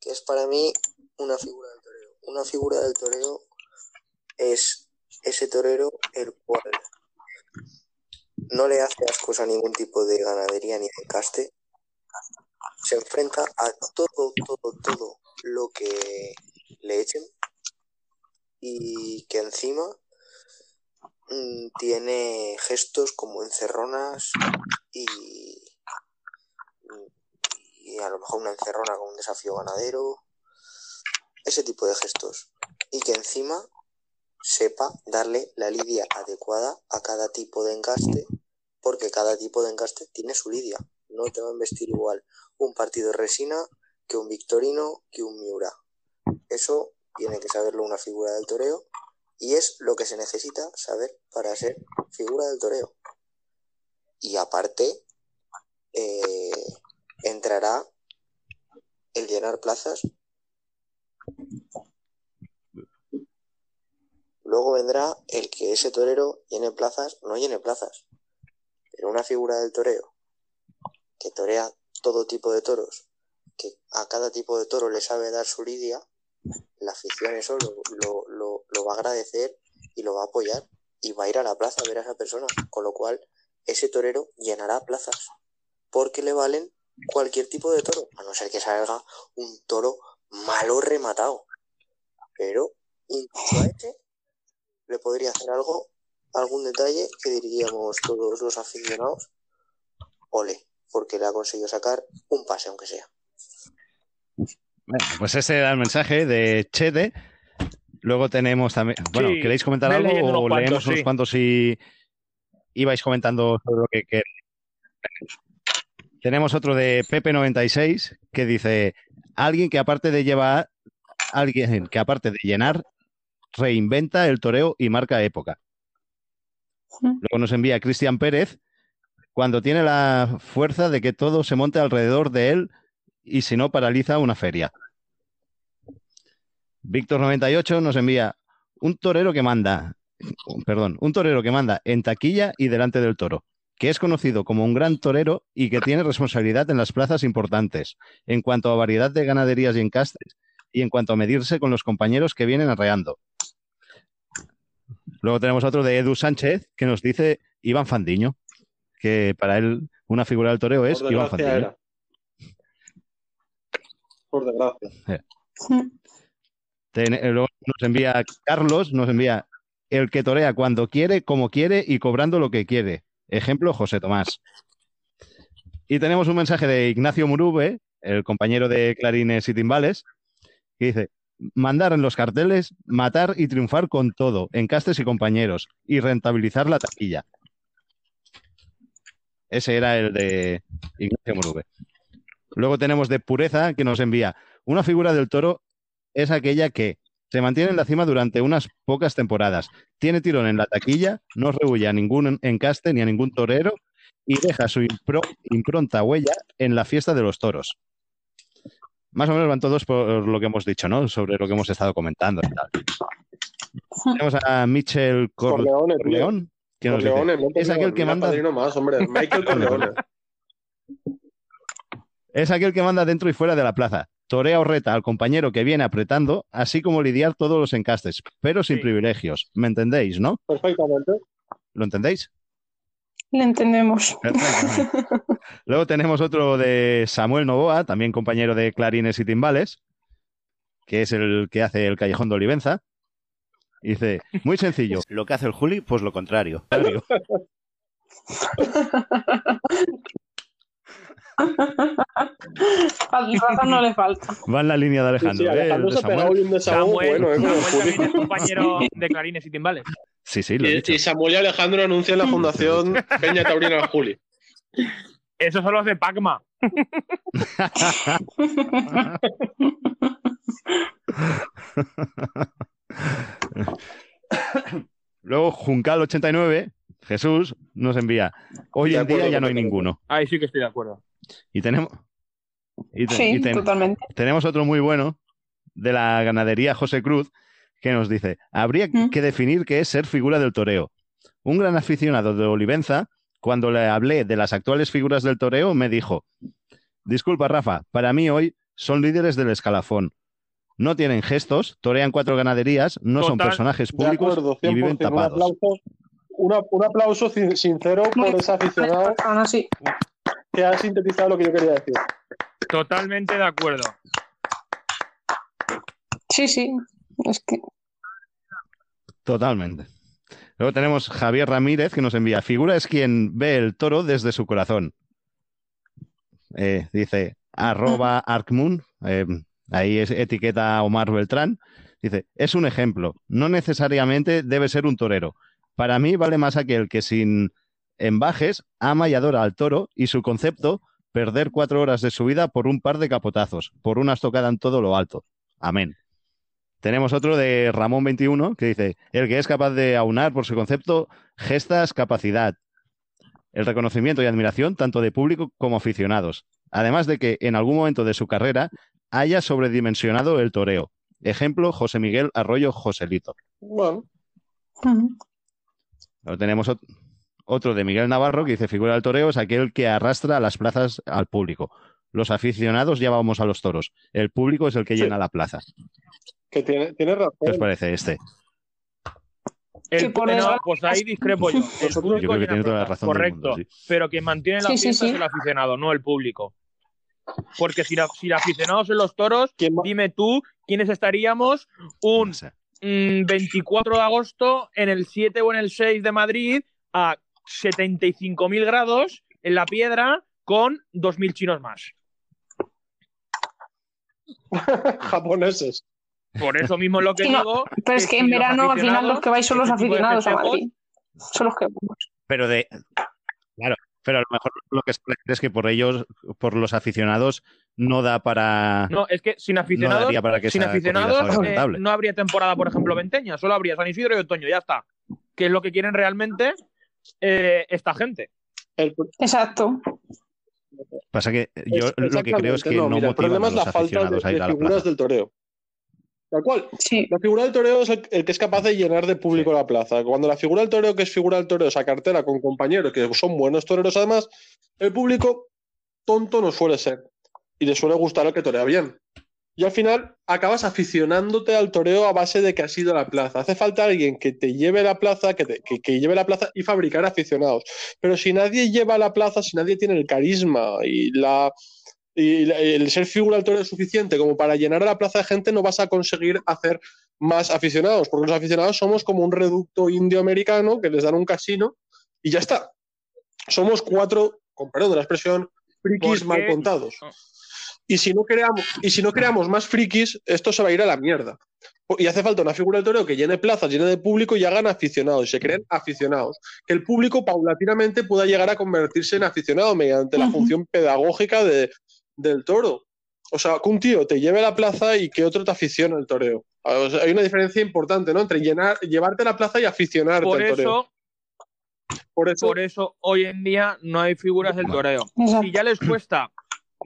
Que es para mí una figura del torero. Una figura del torero es ese torero el cual no le hace ascos a ningún tipo de ganadería ni de caste. Se enfrenta a todo, todo, todo lo que le echen y que encima mm, tiene gestos como encerronas y y a lo mejor una encerrona con un desafío ganadero, ese tipo de gestos. Y que encima sepa darle la lidia adecuada a cada tipo de encaste, porque cada tipo de encaste tiene su lidia. No te va a investir igual un partido de resina que un victorino que un miura. Eso tiene que saberlo una figura del toreo y es lo que se necesita saber para ser figura del toreo. Y aparte, eh, entrará el llenar plazas. Luego vendrá el que ese torero llene plazas, no llene plazas. Pero una figura del toreo que torea todo tipo de toros, que a cada tipo de toro le sabe dar su lidia, la afición eso lo, lo, lo, va a agradecer y lo va a apoyar y va a ir a la plaza a ver a esa persona. Con lo cual, ese torero llenará plazas porque le valen cualquier tipo de toro, a no ser que salga un toro malo rematado. Pero incluso a ese le podría hacer algo, algún detalle que diríamos todos los aficionados, ole, porque le ha conseguido sacar un pase, aunque sea. Bueno, pues ese era el mensaje de Chede. Luego tenemos también. Bueno, Sí, ¿queréis comentar algo unos o cuantos, leemos unos cuantos y ibais comentando sobre lo que queréis? Tenemos otro de Pepe96 que dice: Alguien que aparte de llevar, alguien que aparte de llenar, reinventa el toreo y marca época. Luego nos envía Cristian Pérez cuando tiene la fuerza de que todo se monte alrededor de él y si no paraliza una feria. Víctor98 nos envía un torero que manda, perdón, un torero que manda en taquilla y delante del toro, que es conocido como un gran torero y que tiene responsabilidad en las plazas importantes, en cuanto a variedad de ganaderías y encastes, y en cuanto a medirse con los compañeros que vienen arreando. Luego tenemos otro de Edu Sánchez que nos dice Iván Fandiño, que para él una figura del toreo es Iván Fandiño. era. Por desgracia. Ten- eh, luego nos envía Carlos, nos envía el que torea cuando quiere, como quiere y cobrando lo que quiere. Ejemplo, José Tomás. Y tenemos un mensaje de Ignacio Murube, el compañero de clarines y timbales, que dice, mandar en los carteles, matar y triunfar con todo, encastes y compañeros, y rentabilizar la taquilla. Ese era el de Ignacio Murube. Luego tenemos de Pureza, que nos envía, una figura del toro es aquella que se mantiene en la cima durante unas pocas temporadas, tiene tirón en la taquilla, no rehuye a ningún encaste ni a ningún torero y deja su impro- impronta huella en la fiesta de los toros. Más o menos van todos por lo que hemos dicho, ¿no? Sobre lo que hemos estado comentando y tal. Tenemos a Michel Cor- Corleone, tío. Corleón, que nos dice, Corleone, es aquel que manda padrino más, hombre. Michael Corleone. Es aquel que manda dentro y fuera de la plaza. Torea o reta al compañero que viene apretando, así como lidiar todos los encastes, pero sin Sí. privilegios. ¿Me entendéis, no? Perfectamente. ¿Lo entendéis? Le entendemos. Luego tenemos otro de Samuel Novoa, también compañero de clarines y timbales, que es el que hace el Callejón de Olivenza. Dice, muy sencillo. Lo que hace el Juli, pues lo contrario. Razón no le falta. Va en la línea de Sí, Alejandro. sí, ¿eh? El Alejandro de se Samuel. un Samuel, bueno, ¿eh? Samuel también es compañero de clarines y timbales. Sí, sí, lo he Y, dicho. y Samuel y Alejandro anuncian la fundación Peña Taurina del Juli. Esos son los de Pacma. Luego, Juncal89, Jesús, nos envía. Hoy en día ya no hay ninguno. Ahí sí que estoy de acuerdo. Y tenemos. Y, te- Sí, y ten- totalmente. tenemos otro muy bueno de la ganadería José Cruz que nos dice: habría Mm. que definir qué es ser figura del toreo. Un gran aficionado de Olivenza, cuando le hablé de las actuales figuras del toreo, me dijo: Disculpa, Rafa, para mí hoy son líderes del escalafón. No tienen gestos, torean cuatro ganaderías, no son personajes De públicos acuerdo, y viven 100%. Un tapados. aplauso, una- un aplauso sin- sincero por ese aficionado Aún así. que ha sintetizado lo que yo quería decir. Totalmente de acuerdo. Sí, sí. Es que. Totalmente. Luego tenemos Javier Ramírez que nos envía, figura es quien ve el toro desde su corazón. Eh, dice arroba Arcmoon, eh, ahí es etiqueta Omar Beltrán, Dice, es un ejemplo, no necesariamente debe ser un torero. Para mí vale más aquel que sin embajes ama y adora al toro y su concepto, perder cuatro horas de su vida por un par de capotazos, por una estocada en todo lo alto. Amén. Tenemos otro de Ramón 21 que dice, el que es capaz de aunar por su concepto gestas, capacidad, el reconocimiento y admiración tanto de público como aficionados, además de que en algún momento de su carrera haya sobredimensionado el toreo. Ejemplo, José Miguel Arroyo Joselito. Bueno, Luego tenemos ot- otro de Miguel Navarro que dice, figura del toreo es aquel que arrastra a las plazas al público. Los aficionados ya vamos a los toros. El público es el que Sí. llena la plaza. que tiene, tiene razón. ¿Qué os parece este? El- no, desgracia- pues ahí discrepo yo. El público Yo creo que llena tiene toda la plazas, razón Correcto. mundo, sí. Pero quien mantiene la Sí, sí, fiesta sí. es el aficionado, no el público. Porque si, la- si el aficionado son los toros, ¿Quién va- dime tú quiénes estaríamos un No sé. mm, 24 de agosto en el 7 o en el 6 de Madrid a 75.000 grados en la piedra con 2.000 chinos más. japoneses. Por eso mismo es lo que no, digo. Pero es que en si verano al final los que vais son los aficionados a Madrid. Son los que Pero de. Claro, pero a lo mejor lo que se refiere es que por ellos, por los aficionados, no da para. No, es que sin no aficionados, daría para que sin aficionados eh, no habría temporada, por ejemplo, venteña. Solo habría San Isidro y Otoño, ya está. Que es lo que quieren realmente eh, esta gente. El, Exacto. Pasa que yo es- lo que creo es que no, mira, el motivan problema a es los la falta de, aficionados a ir de a la figuras plaza. del toreo. Tal cual. Sí. La figura del toreo es el, el que es capaz de llenar de público la plaza. Cuando la figura del toreo, que es figura del toreo, esa cartera con compañeros que son buenos toreros, además, el público tonto no suele ser. Y le suele gustar el que torea bien. Y al final acabas aficionándote al toreo a base de que has ido a la plaza. Hace falta alguien que te lleve la plaza, que, te- que- que lleve la plaza y fabricar aficionados. Pero si nadie lleva la plaza, si nadie tiene el carisma y la, y el ser figura del toreo es suficiente como para llenar a la plaza de gente, no vas a conseguir hacer más aficionados, porque los aficionados somos como un reducto indio-americano que les dan un casino y ya está. Somos cuatro, con perdón de la expresión, frikis mal contados. Y si, no creamos, y si no creamos más frikis, esto se va a ir a la mierda. Y hace falta una figura del toreo que llene plazas, llene de público y hagan aficionados, se creen aficionados. Que el público paulatinamente pueda llegar a convertirse en aficionado mediante la función pedagógica de, del toro. O sea, que un tío te lleve a la plaza y que otro te aficione al toreo. O sea, hay una diferencia importante, ¿no? Entre llenar, llevarte a la plaza y aficionarte Por al toreo. eso, Por eso, por eso hoy en día no hay figuras del toreo. Si ya les cuesta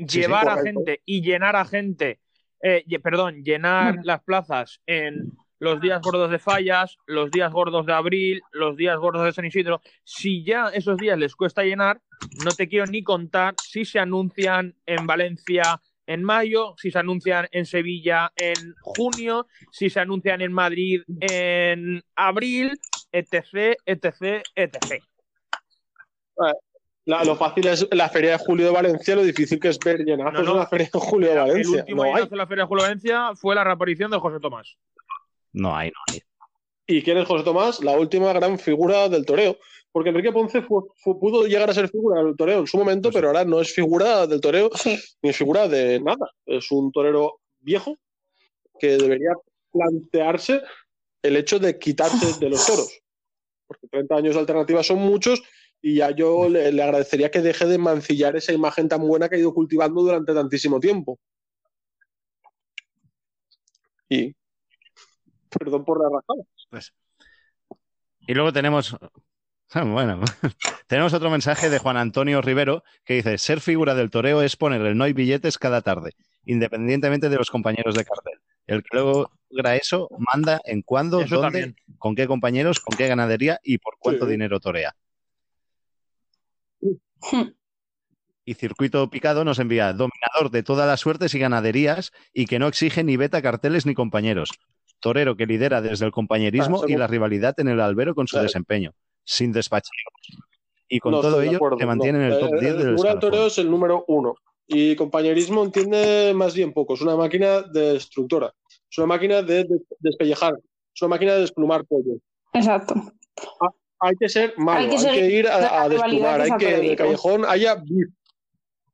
sí, llevar a gente y llenar a gente, eh, perdón, llenar Mm. las plazas en los días gordos de Fallas, los días gordos de abril, los días gordos de San Isidro, si ya esos días les cuesta llenar, no te quiero ni contar si se anuncian en Valencia en mayo, si se anuncian en Sevilla en junio, si se anuncian en Madrid en abril, etc, etc, etc. la- lo fácil es la feria de julio de Valencia, lo difícil que es ver llenazos No, no. en la feria de julio de El Valencia. último No hay. de la Feria de Julio de Valencia fue la reaparición de José Tomás. No hay, no hay. ¿Y quién es José Tomás? La última gran figura del toreo. Porque Enrique Ponce fue- fue- pudo llegar a ser figura del toreo en su momento, pero ahora no es figura del toreo Sí. ni es figura de nada. Es un torero viejo que debería plantearse el hecho de quitarse de los toros. Porque 30 años de alternativa son muchos y ya yo le, le agradecería que deje de mancillar esa imagen tan buena que ha ido cultivando durante tantísimo tiempo. Y perdón por la rajada. Pues. Y luego tenemos. Bueno, tenemos otro mensaje de Juan Antonio Rivero que dice: Ser figura del toreo es poner el no hay billetes cada tarde, independientemente de los compañeros de cartel. El que luego logra eso manda en cuándo, Eso dónde, también. con qué compañeros, con qué ganadería y por cuánto Sí. dinero torea. Hmm. Y Circuito Picado nos envía dominador de todas las suertes y ganaderías y que no exige ni beta carteles ni compañeros. Torero que lidera desde el compañerismo Ah, y la rivalidad en el albero con su Claro. desempeño, sin despacheos. Y con No todo ello acuerdo, se mantiene en el top Eh, 10 el del escalafón. toreo es el número uno. Y compañerismo entiende más bien poco. Es una máquina de destructora. Es una máquina de, de- despellejar. Es una máquina de desplumar pollo. Exacto. Hay que ser malo, Hay hay que ir a, a desplumar, hay que en el callejón haya beef.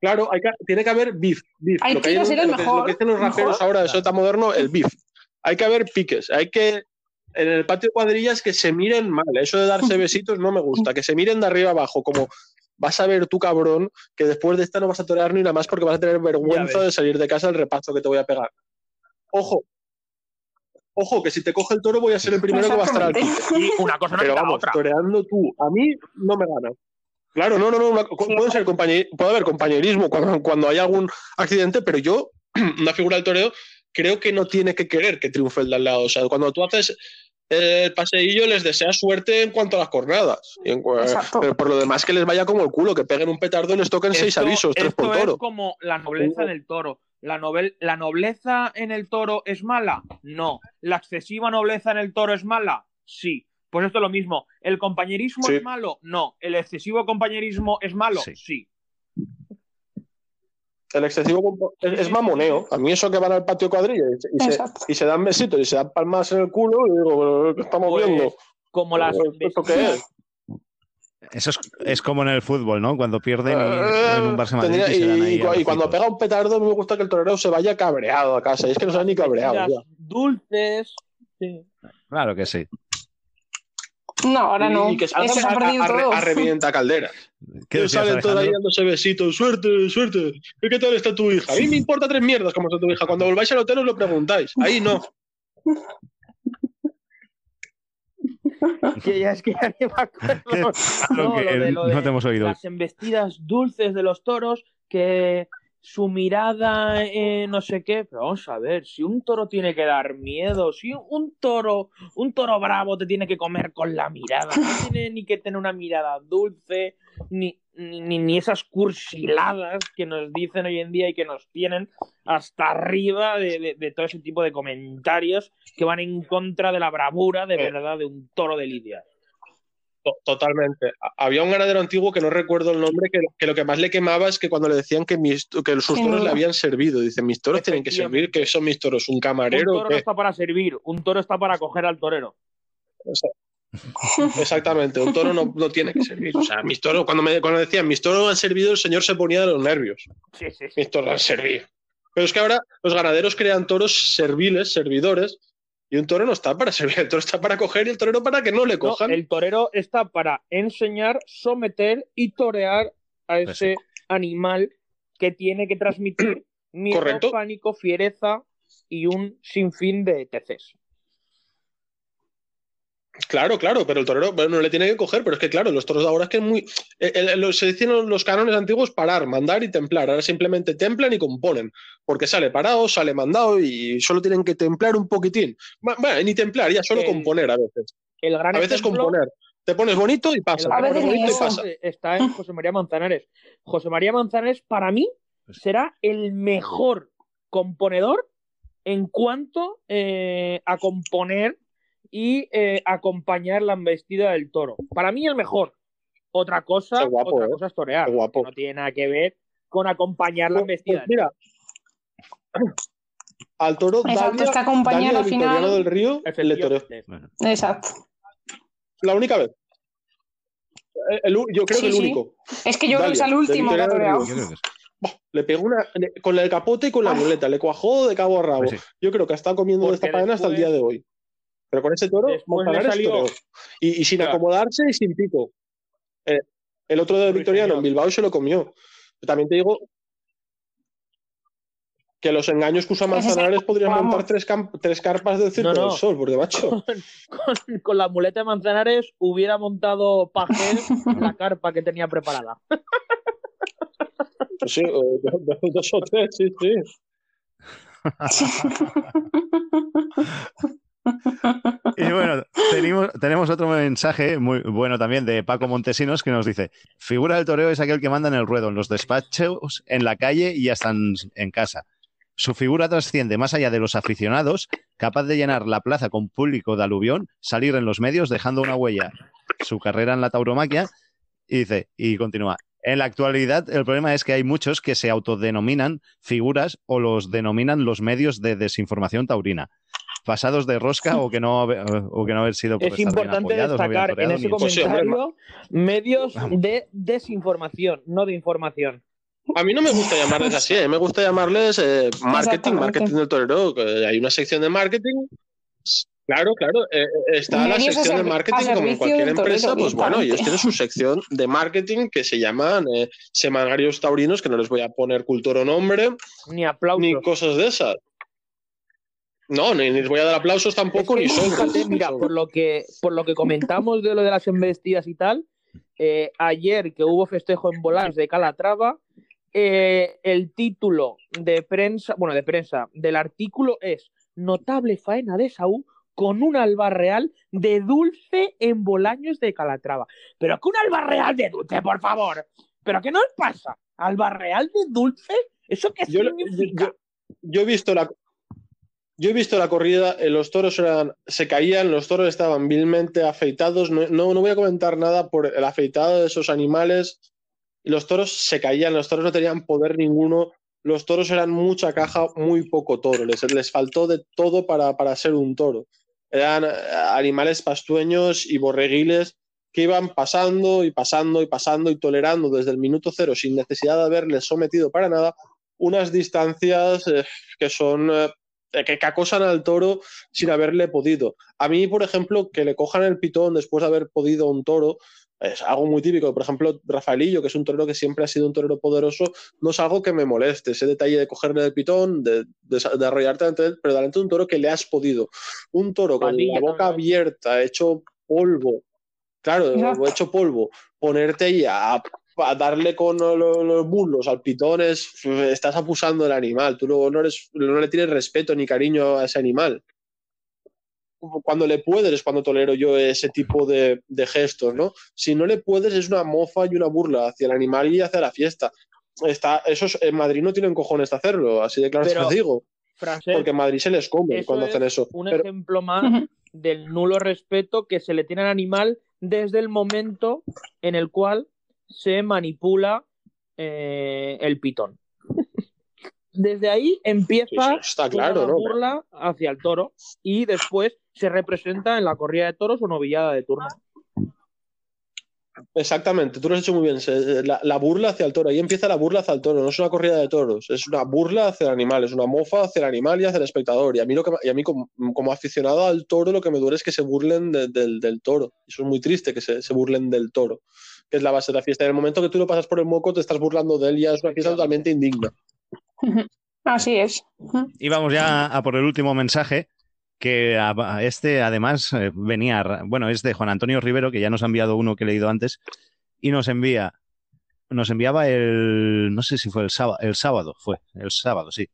Claro, hay que, tiene que haber beef. beef. Hay lo, que que hay ser el lo que- mejor, lo que dicen los raperos mejor. ahora, eso tan moderno, el beef. hay que haber piques, hay que en el patio de cuadrillas que se miren mal. Eso de darse besitos no me gusta, que se miren de arriba abajo, como vas a ver tú, cabrón, que después de esta no vas a torear ni nada más porque vas a tener vergüenza de salir de casa del repaso que te voy a pegar. Ojo. Ojo, que si te coge el toro voy a ser el primero que va a estar al. Y una cosa no Pero vamos, otra. toreando tú, a mí no me gana. Claro, no, no, no, una- puede, ser puede haber compañerismo cuando, cuando hay algún accidente, pero yo, una figura del toreo, creo que no tiene que querer que triunfe el de al lado. O sea, cuando tú haces el paseillo, les deseas suerte en cuanto a las cornadas. Y en pero por lo demás, que les vaya como el culo, que peguen un petardo y les toquen seis avisos, tres esto por toro. es como la nobleza en el toro. La, novel- ¿La nobleza en el toro es mala? No. ¿La excesiva nobleza en el toro es mala? Sí. Pues esto es lo mismo. ¿El compañerismo Sí. es malo? No. ¿El excesivo compañerismo es malo? Sí. Sí. El excesivo es, es mamoneo. A mí eso que van al patio cuadrilla y, se- y se, Exacto. y se dan besitos y se dan palmas en el culo, y digo, ¿qué estamos Pues, viendo? Como las ¿Esto qué es? Eso es, es como en el fútbol, ¿no? Cuando pierden y- en un Barça Madrid Tendría- y se dan ahí y, cu- y cuando pega un petardo, me gusta que el torero se vaya cabreado a casa. Y es que no se ha ni cabreado. Ya. dulces. Sí. Claro que sí. No, ahora no. Y, que se ha a, perdido todo. a revienta caldera. ¿Qué salen todos ahí dándose besitos. Suerte, suerte. ¿Y qué tal está tu hija? A mí me importa tres mierdas cómo está tu hija. Cuando volváis al hotel os lo preguntáis. Ahí no. Que ya es que ya ni me acuerdo. No, Lo de- lo de no te hemos oído. Las embestidas dulces de los toros, que su mirada, eh, no sé qué. Pero vamos a ver, si un toro tiene que dar miedo, si un toro, un toro bravo te tiene que comer con la mirada, no tiene ni que tener una mirada dulce, ni, ni, ni- esas cursiladas que nos dicen hoy en día y que nos tienen hasta arriba de, de- de todo ese tipo de comentarios que van en contra de la bravura de Eh. verdad de un toro de lidia. To- Totalmente. Había un ganadero antiguo que no recuerdo el nombre, que, que lo que más le quemaba es que cuando le decían que, mis, que sus toros le habían servido. Dicen, mis toros tienen que servir, que son mis toros, un Un camarero. toro no está para servir, un toro está para coger al torero. Exactamente, un toro no, no tiene que servir. O sea, mis toros, cuando me cuando decían mis toros han servido, el señor se ponía de los nervios. Sí, sí, sí. Mis toros han servido. Pero es que ahora los ganaderos crean toros serviles, servidores, y un toro no está para servir, el toro está para coger y el torero para que no le No, cojan. el torero está para enseñar, someter y torear a ese animal que tiene que transmitir miedo, Correcto. pánico, fiereza y un sinfín de TCs. Claro, claro, pero el torero bueno, no le tiene que coger, pero es que claro, los toros de ahora es que es muy... eh, eh, lo- se dicen los cánones antiguos parar, mandar y templar, ahora simplemente templan y componen, porque sale parado, sale mandado y solo tienen que templar un poquitín. Bu- Bueno, ni templar, ya solo El- componer a veces. El gran A veces ejemplo- componer. Te pones bonito y pasa. A veces bonito y pasa. está en José María Manzanares. José María Manzanares, para mí, será el mejor componedor en cuanto eh, a componer y eh, acompañar la embestida del toro. Para mí, el mejor. Otra cosa, guapo, otra ¿eh? cosa es torear. Guapo. No tiene nada que ver con acompañar la Pues- embestida. pues mira, al toro Exacto, Dalia, es que acompañar Dalia al final- del Río le toreó. Exacto. La única vez. Eh, el yo creo Sí, que el sí. único. Es que yo creo que es Dalia, el último que ha toreado. Le pegó una le- con el capote y con la Ah. muleta, le cuajó de cabo a rabo. Pues sí. Yo creo que ha estado comiendo de esta faena hasta el día después- de hoy. Pero con ese toro, Manzanares salió-. Y, y sin Claro. acomodarse y sin pico. Eh, el otro de Victoriano en Bilbao se lo comió. También te digo que los engaños que usa Manzanares podrían vamos. montar tres, tres carpas del Circo No, no. del Sol, porque macho. Con, con la muleta de Manzanares hubiera montado Pajés la carpa que tenía preparada. Pues sí, dos, dos o tres, sí, sí. Y bueno, tenemos, otro mensaje muy bueno también de Paco Montesinos que nos dice: Figura del toreo es aquel que manda en el ruedo, en los despachos, en la calle y hasta en, en casa. Su figura trasciende más allá de los aficionados, capaz de llenar la plaza con público de aluvión, salir en los medios dejando una huella. Su carrera en la tauromaquia y dice, y continúa. En la actualidad, el problema es que hay muchos que se autodenominan figuras o los denominan los medios de desinformación taurina pasados de rosca o que no, haber- o que no haber sido por Es importante apoyados, no bien destacar en ese ni- Pues comentario medios de desinformación, no de información. A mí no me gusta llamarles así, ¿eh? me gusta llamarles eh, marketing, marketing del torero. que Hay una sección de marketing. Claro, claro. eh, eh, está la sección de marketing como en cualquier torero, empresa. Pues bueno, ellos tienen su sección de marketing que se llaman eh, semanarios taurinos, que no les voy a poner cultura o nombre, Ni aplausos. ni cosas de esas. No, ni, les voy a dar aplausos tampoco, Es que, ni fíjate, mira, por lo que por lo que comentamos de lo de las embestidas y tal, eh, ayer que hubo festejo en Bolaños de Calatrava, eh, el título de prensa, bueno, de prensa del artículo es Notable faena de Saúl con un alba real de dulce en Bolaños de Calatrava. Pero que un alba real de dulce, por favor. ¿Pero qué nos pasa? ¿Alba real de dulce? ¿Eso qué Yo, significa? yo- yo he visto la yo he visto la corrida, eh, los toros se caían, los toros estaban vilmente afeitados. No, no, no voy a comentar nada por el afeitado de esos animales. Los toros se caían, los toros no tenían poder ninguno. Los toros eran mucha caja, muy poco toro. Les, les faltó de todo para, para ser un toro. Eran eh, animales pastueños y borreguiles que iban pasando y pasando y pasando y tolerando desde el minuto cero sin necesidad de haberles sometido para nada unas distancias eh, que son que, que acosan al toro sin haberle podido. A mí, por ejemplo, que le cojan el pitón después de haber podido a un toro es algo muy típico. Por ejemplo, Rafaelillo, que es un torero que siempre ha sido un torero poderoso, no es algo que me moleste. Ese detalle de cogerle el pitón, de, de, de arrollarte ante él, pero delante de un toro que le has podido. Un toro con la boca abierta, hecho polvo, claro, hecho polvo, ponerte ahí a darle con lo- lo- los muslos al pitón es, estás abusando del animal. Tú luego no, eres, no le tienes respeto ni cariño a ese animal. Cuando le puedes es cuando tolero yo ese tipo de, de gestos, ¿no? Si no le puedes es una mofa y una burla hacia el animal y hacia la fiesta. Está, esos en Madrid no tienen cojones de hacerlo, así de claro te Pero, lo digo, porque en Madrid se les come cuando hacen eso. un Pero- ejemplo más del nulo respeto que se le tiene al animal desde el momento en el cual se manipula eh, el pitón. Desde ahí empieza está claro, ¿no? burla hacia el toro y después se representa en la corrida de toros o novillada de turno. Exactamente, tú lo has hecho muy bien. La, la burla hacia el toro. Ahí empieza la burla hacia el toro. No es una corrida de toros, es una burla hacia el animal, es una mofa hacia el animal y hacia el espectador. Y a mí, lo que, y a mí como, como aficionado al toro, lo que me duele es que se burlen de- del, del toro. Eso es muy triste que se, se burlen del toro, que es la base de la fiesta. En el momento que tú lo pasas por el moco, te estás burlando de él y es una fiesta totalmente indigna. Así es. Y vamos ya a por el último mensaje, que a- este además eh, venía, bueno, es de Juan Antonio Rivero, que ya nos ha enviado uno que he leído antes, y nos envía, nos enviaba el, no sé si fue el sábado, el sábado fue, el sábado, sí.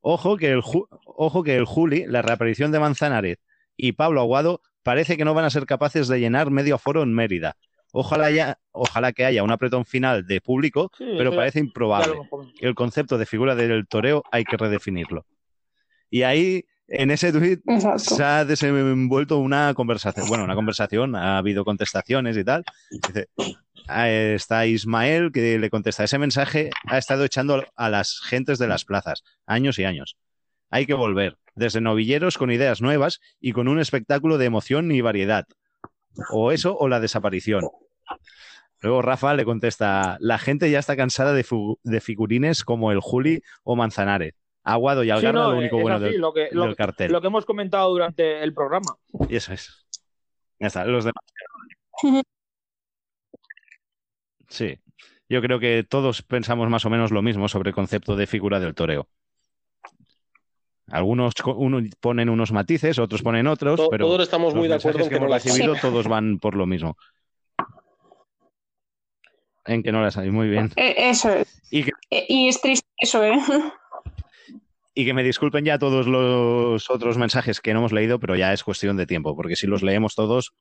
Ojo que el, ojo que el Juli, la reaparición de Manzanares y Pablo Aguado parece que no van a ser capaces de llenar medio aforo en Mérida. Ojalá, haya, ojalá que haya un apretón final de público, Sí, pero parece ya improbable el concepto de figura del toreo hay que redefinirlo. Y ahí, en ese tuit, Exacto. se ha desenvuelto una conversación. Bueno, una conversación, ha habido contestaciones y tal. Dice, ah, está Ismael que le contesta, ese mensaje ha estado echando a las gentes de las plazas, años y años. Hay que volver, desde novilleros con ideas nuevas y con un espectáculo de emoción y variedad. O eso o la desaparición. Luego Rafa le contesta, la gente ya está cansada de, figurines como el Juli o Manzanares. Aguado y Sí, Algarra no, lo único bueno así, del, lo, que, lo, cartel. lo que hemos comentado durante el programa. Y eso es. Ya está, los demás. Sí, yo creo que todos pensamos más o menos lo mismo sobre el concepto de figura del toreo. Algunos uno- ponen unos matices, otros ponen otros, To- pero todos estamos muy de acuerdo en que que no hemos las recibido todos van por lo mismo. En que no las hay, muy bien. Eh, Eso es. Y que, Eh, Y es triste eso, ¿eh? y que me disculpen ya todos los otros mensajes que no hemos leído, pero ya es cuestión de tiempo, porque si los leemos todos,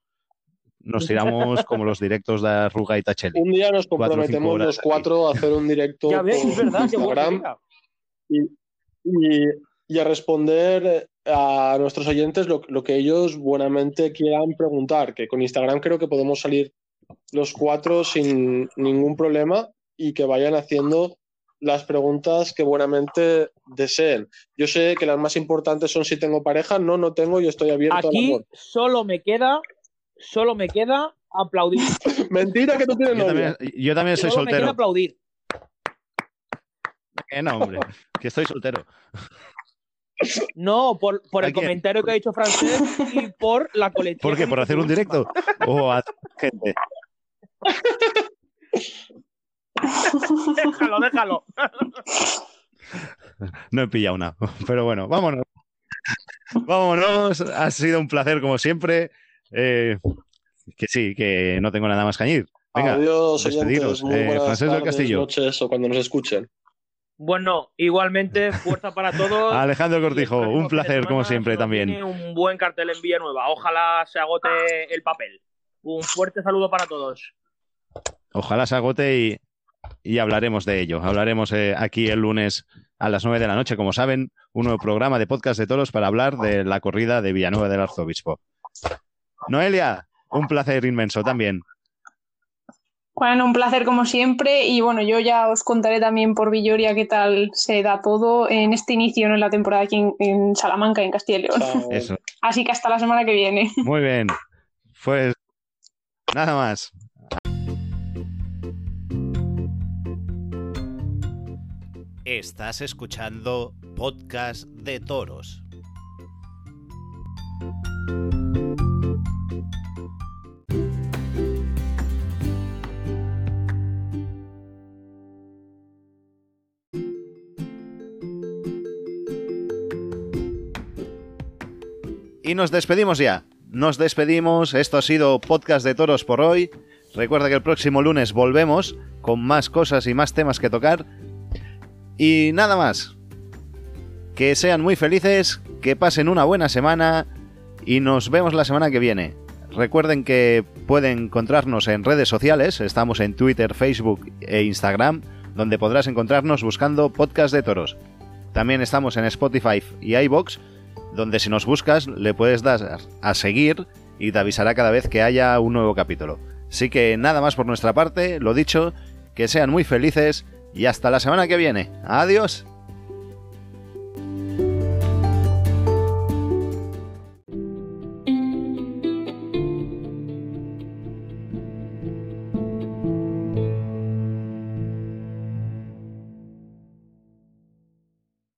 nos tiramos como los directos de Ruga y Tacheli. Un día nos Cuatro comprometemos horas los aquí. cuatro a hacer un directo Ya ves, por es verdad, Instagram y- y a responder a nuestros oyentes lo, lo que ellos buenamente quieran preguntar, que con Instagram creo que podemos salir los cuatro sin ningún problema y que vayan haciendo las preguntas que buenamente deseen. Yo sé que las más importantes son si tengo pareja, no, no tengo, yo estoy abierto al Aquí amor. solo me queda, solo me queda aplaudir. Mentira que tú tienes Yo novia. también, yo también soy Solo me queda soltero. aplaudir. Que no, hombre, que estoy soltero. No, por, por ¿A el quién? comentario que ha dicho Francés y por la colección. ¿Por qué? ¿Por hacer un directo? ¿O a gente? Déjalo, déjalo. No he pillado una. Pero bueno, vámonos. Vámonos. Ha sido un placer como siempre. Eh, que sí, que no tengo nada más que añadir. Venga, Adiós, despediros. oyentes. Muy Eh, Francés del Castillo. noches o cuando nos escuchen. Bueno, igualmente, fuerza para todos. Alejandro Cortijo, un placer como siempre también. Un buen cartel en Villanueva. Ojalá se agote el papel. Un fuerte saludo para todos. Ojalá se agote y, y hablaremos de ello. Hablaremos eh, aquí el lunes a las 9 de la noche, como saben, un nuevo programa de podcast de toros para hablar de la corrida de Villanueva del Arzobispo. Noelia, un placer inmenso también. Bueno, un placer como siempre y bueno, yo ya os contaré también por Villoria qué tal se da todo en este inicio ¿no? en la temporada aquí en, en Salamanca, en Castilla y León. Eso. Así que hasta la semana que viene. Muy bien. Pues nada más. Estás escuchando Podcast de Toros. Y nos despedimos ya. Nos despedimos. Esto ha sido Podcast de Toros por hoy. Recuerda que el próximo lunes volvemos con más cosas y más temas que tocar. Y nada más. Que sean muy felices, que pasen una buena semana y nos vemos la semana que viene. Recuerden que pueden encontrarnos en redes sociales, estamos en Twitter, Facebook e Instagram, donde podrás encontrarnos buscando Podcast de Toros. También estamos en Spotify y iBox, donde si nos buscas le puedes dar a seguir y te avisará cada vez que haya un nuevo capítulo. Así que nada más por nuestra parte, lo dicho, que sean muy felices y hasta la semana que viene. Adiós.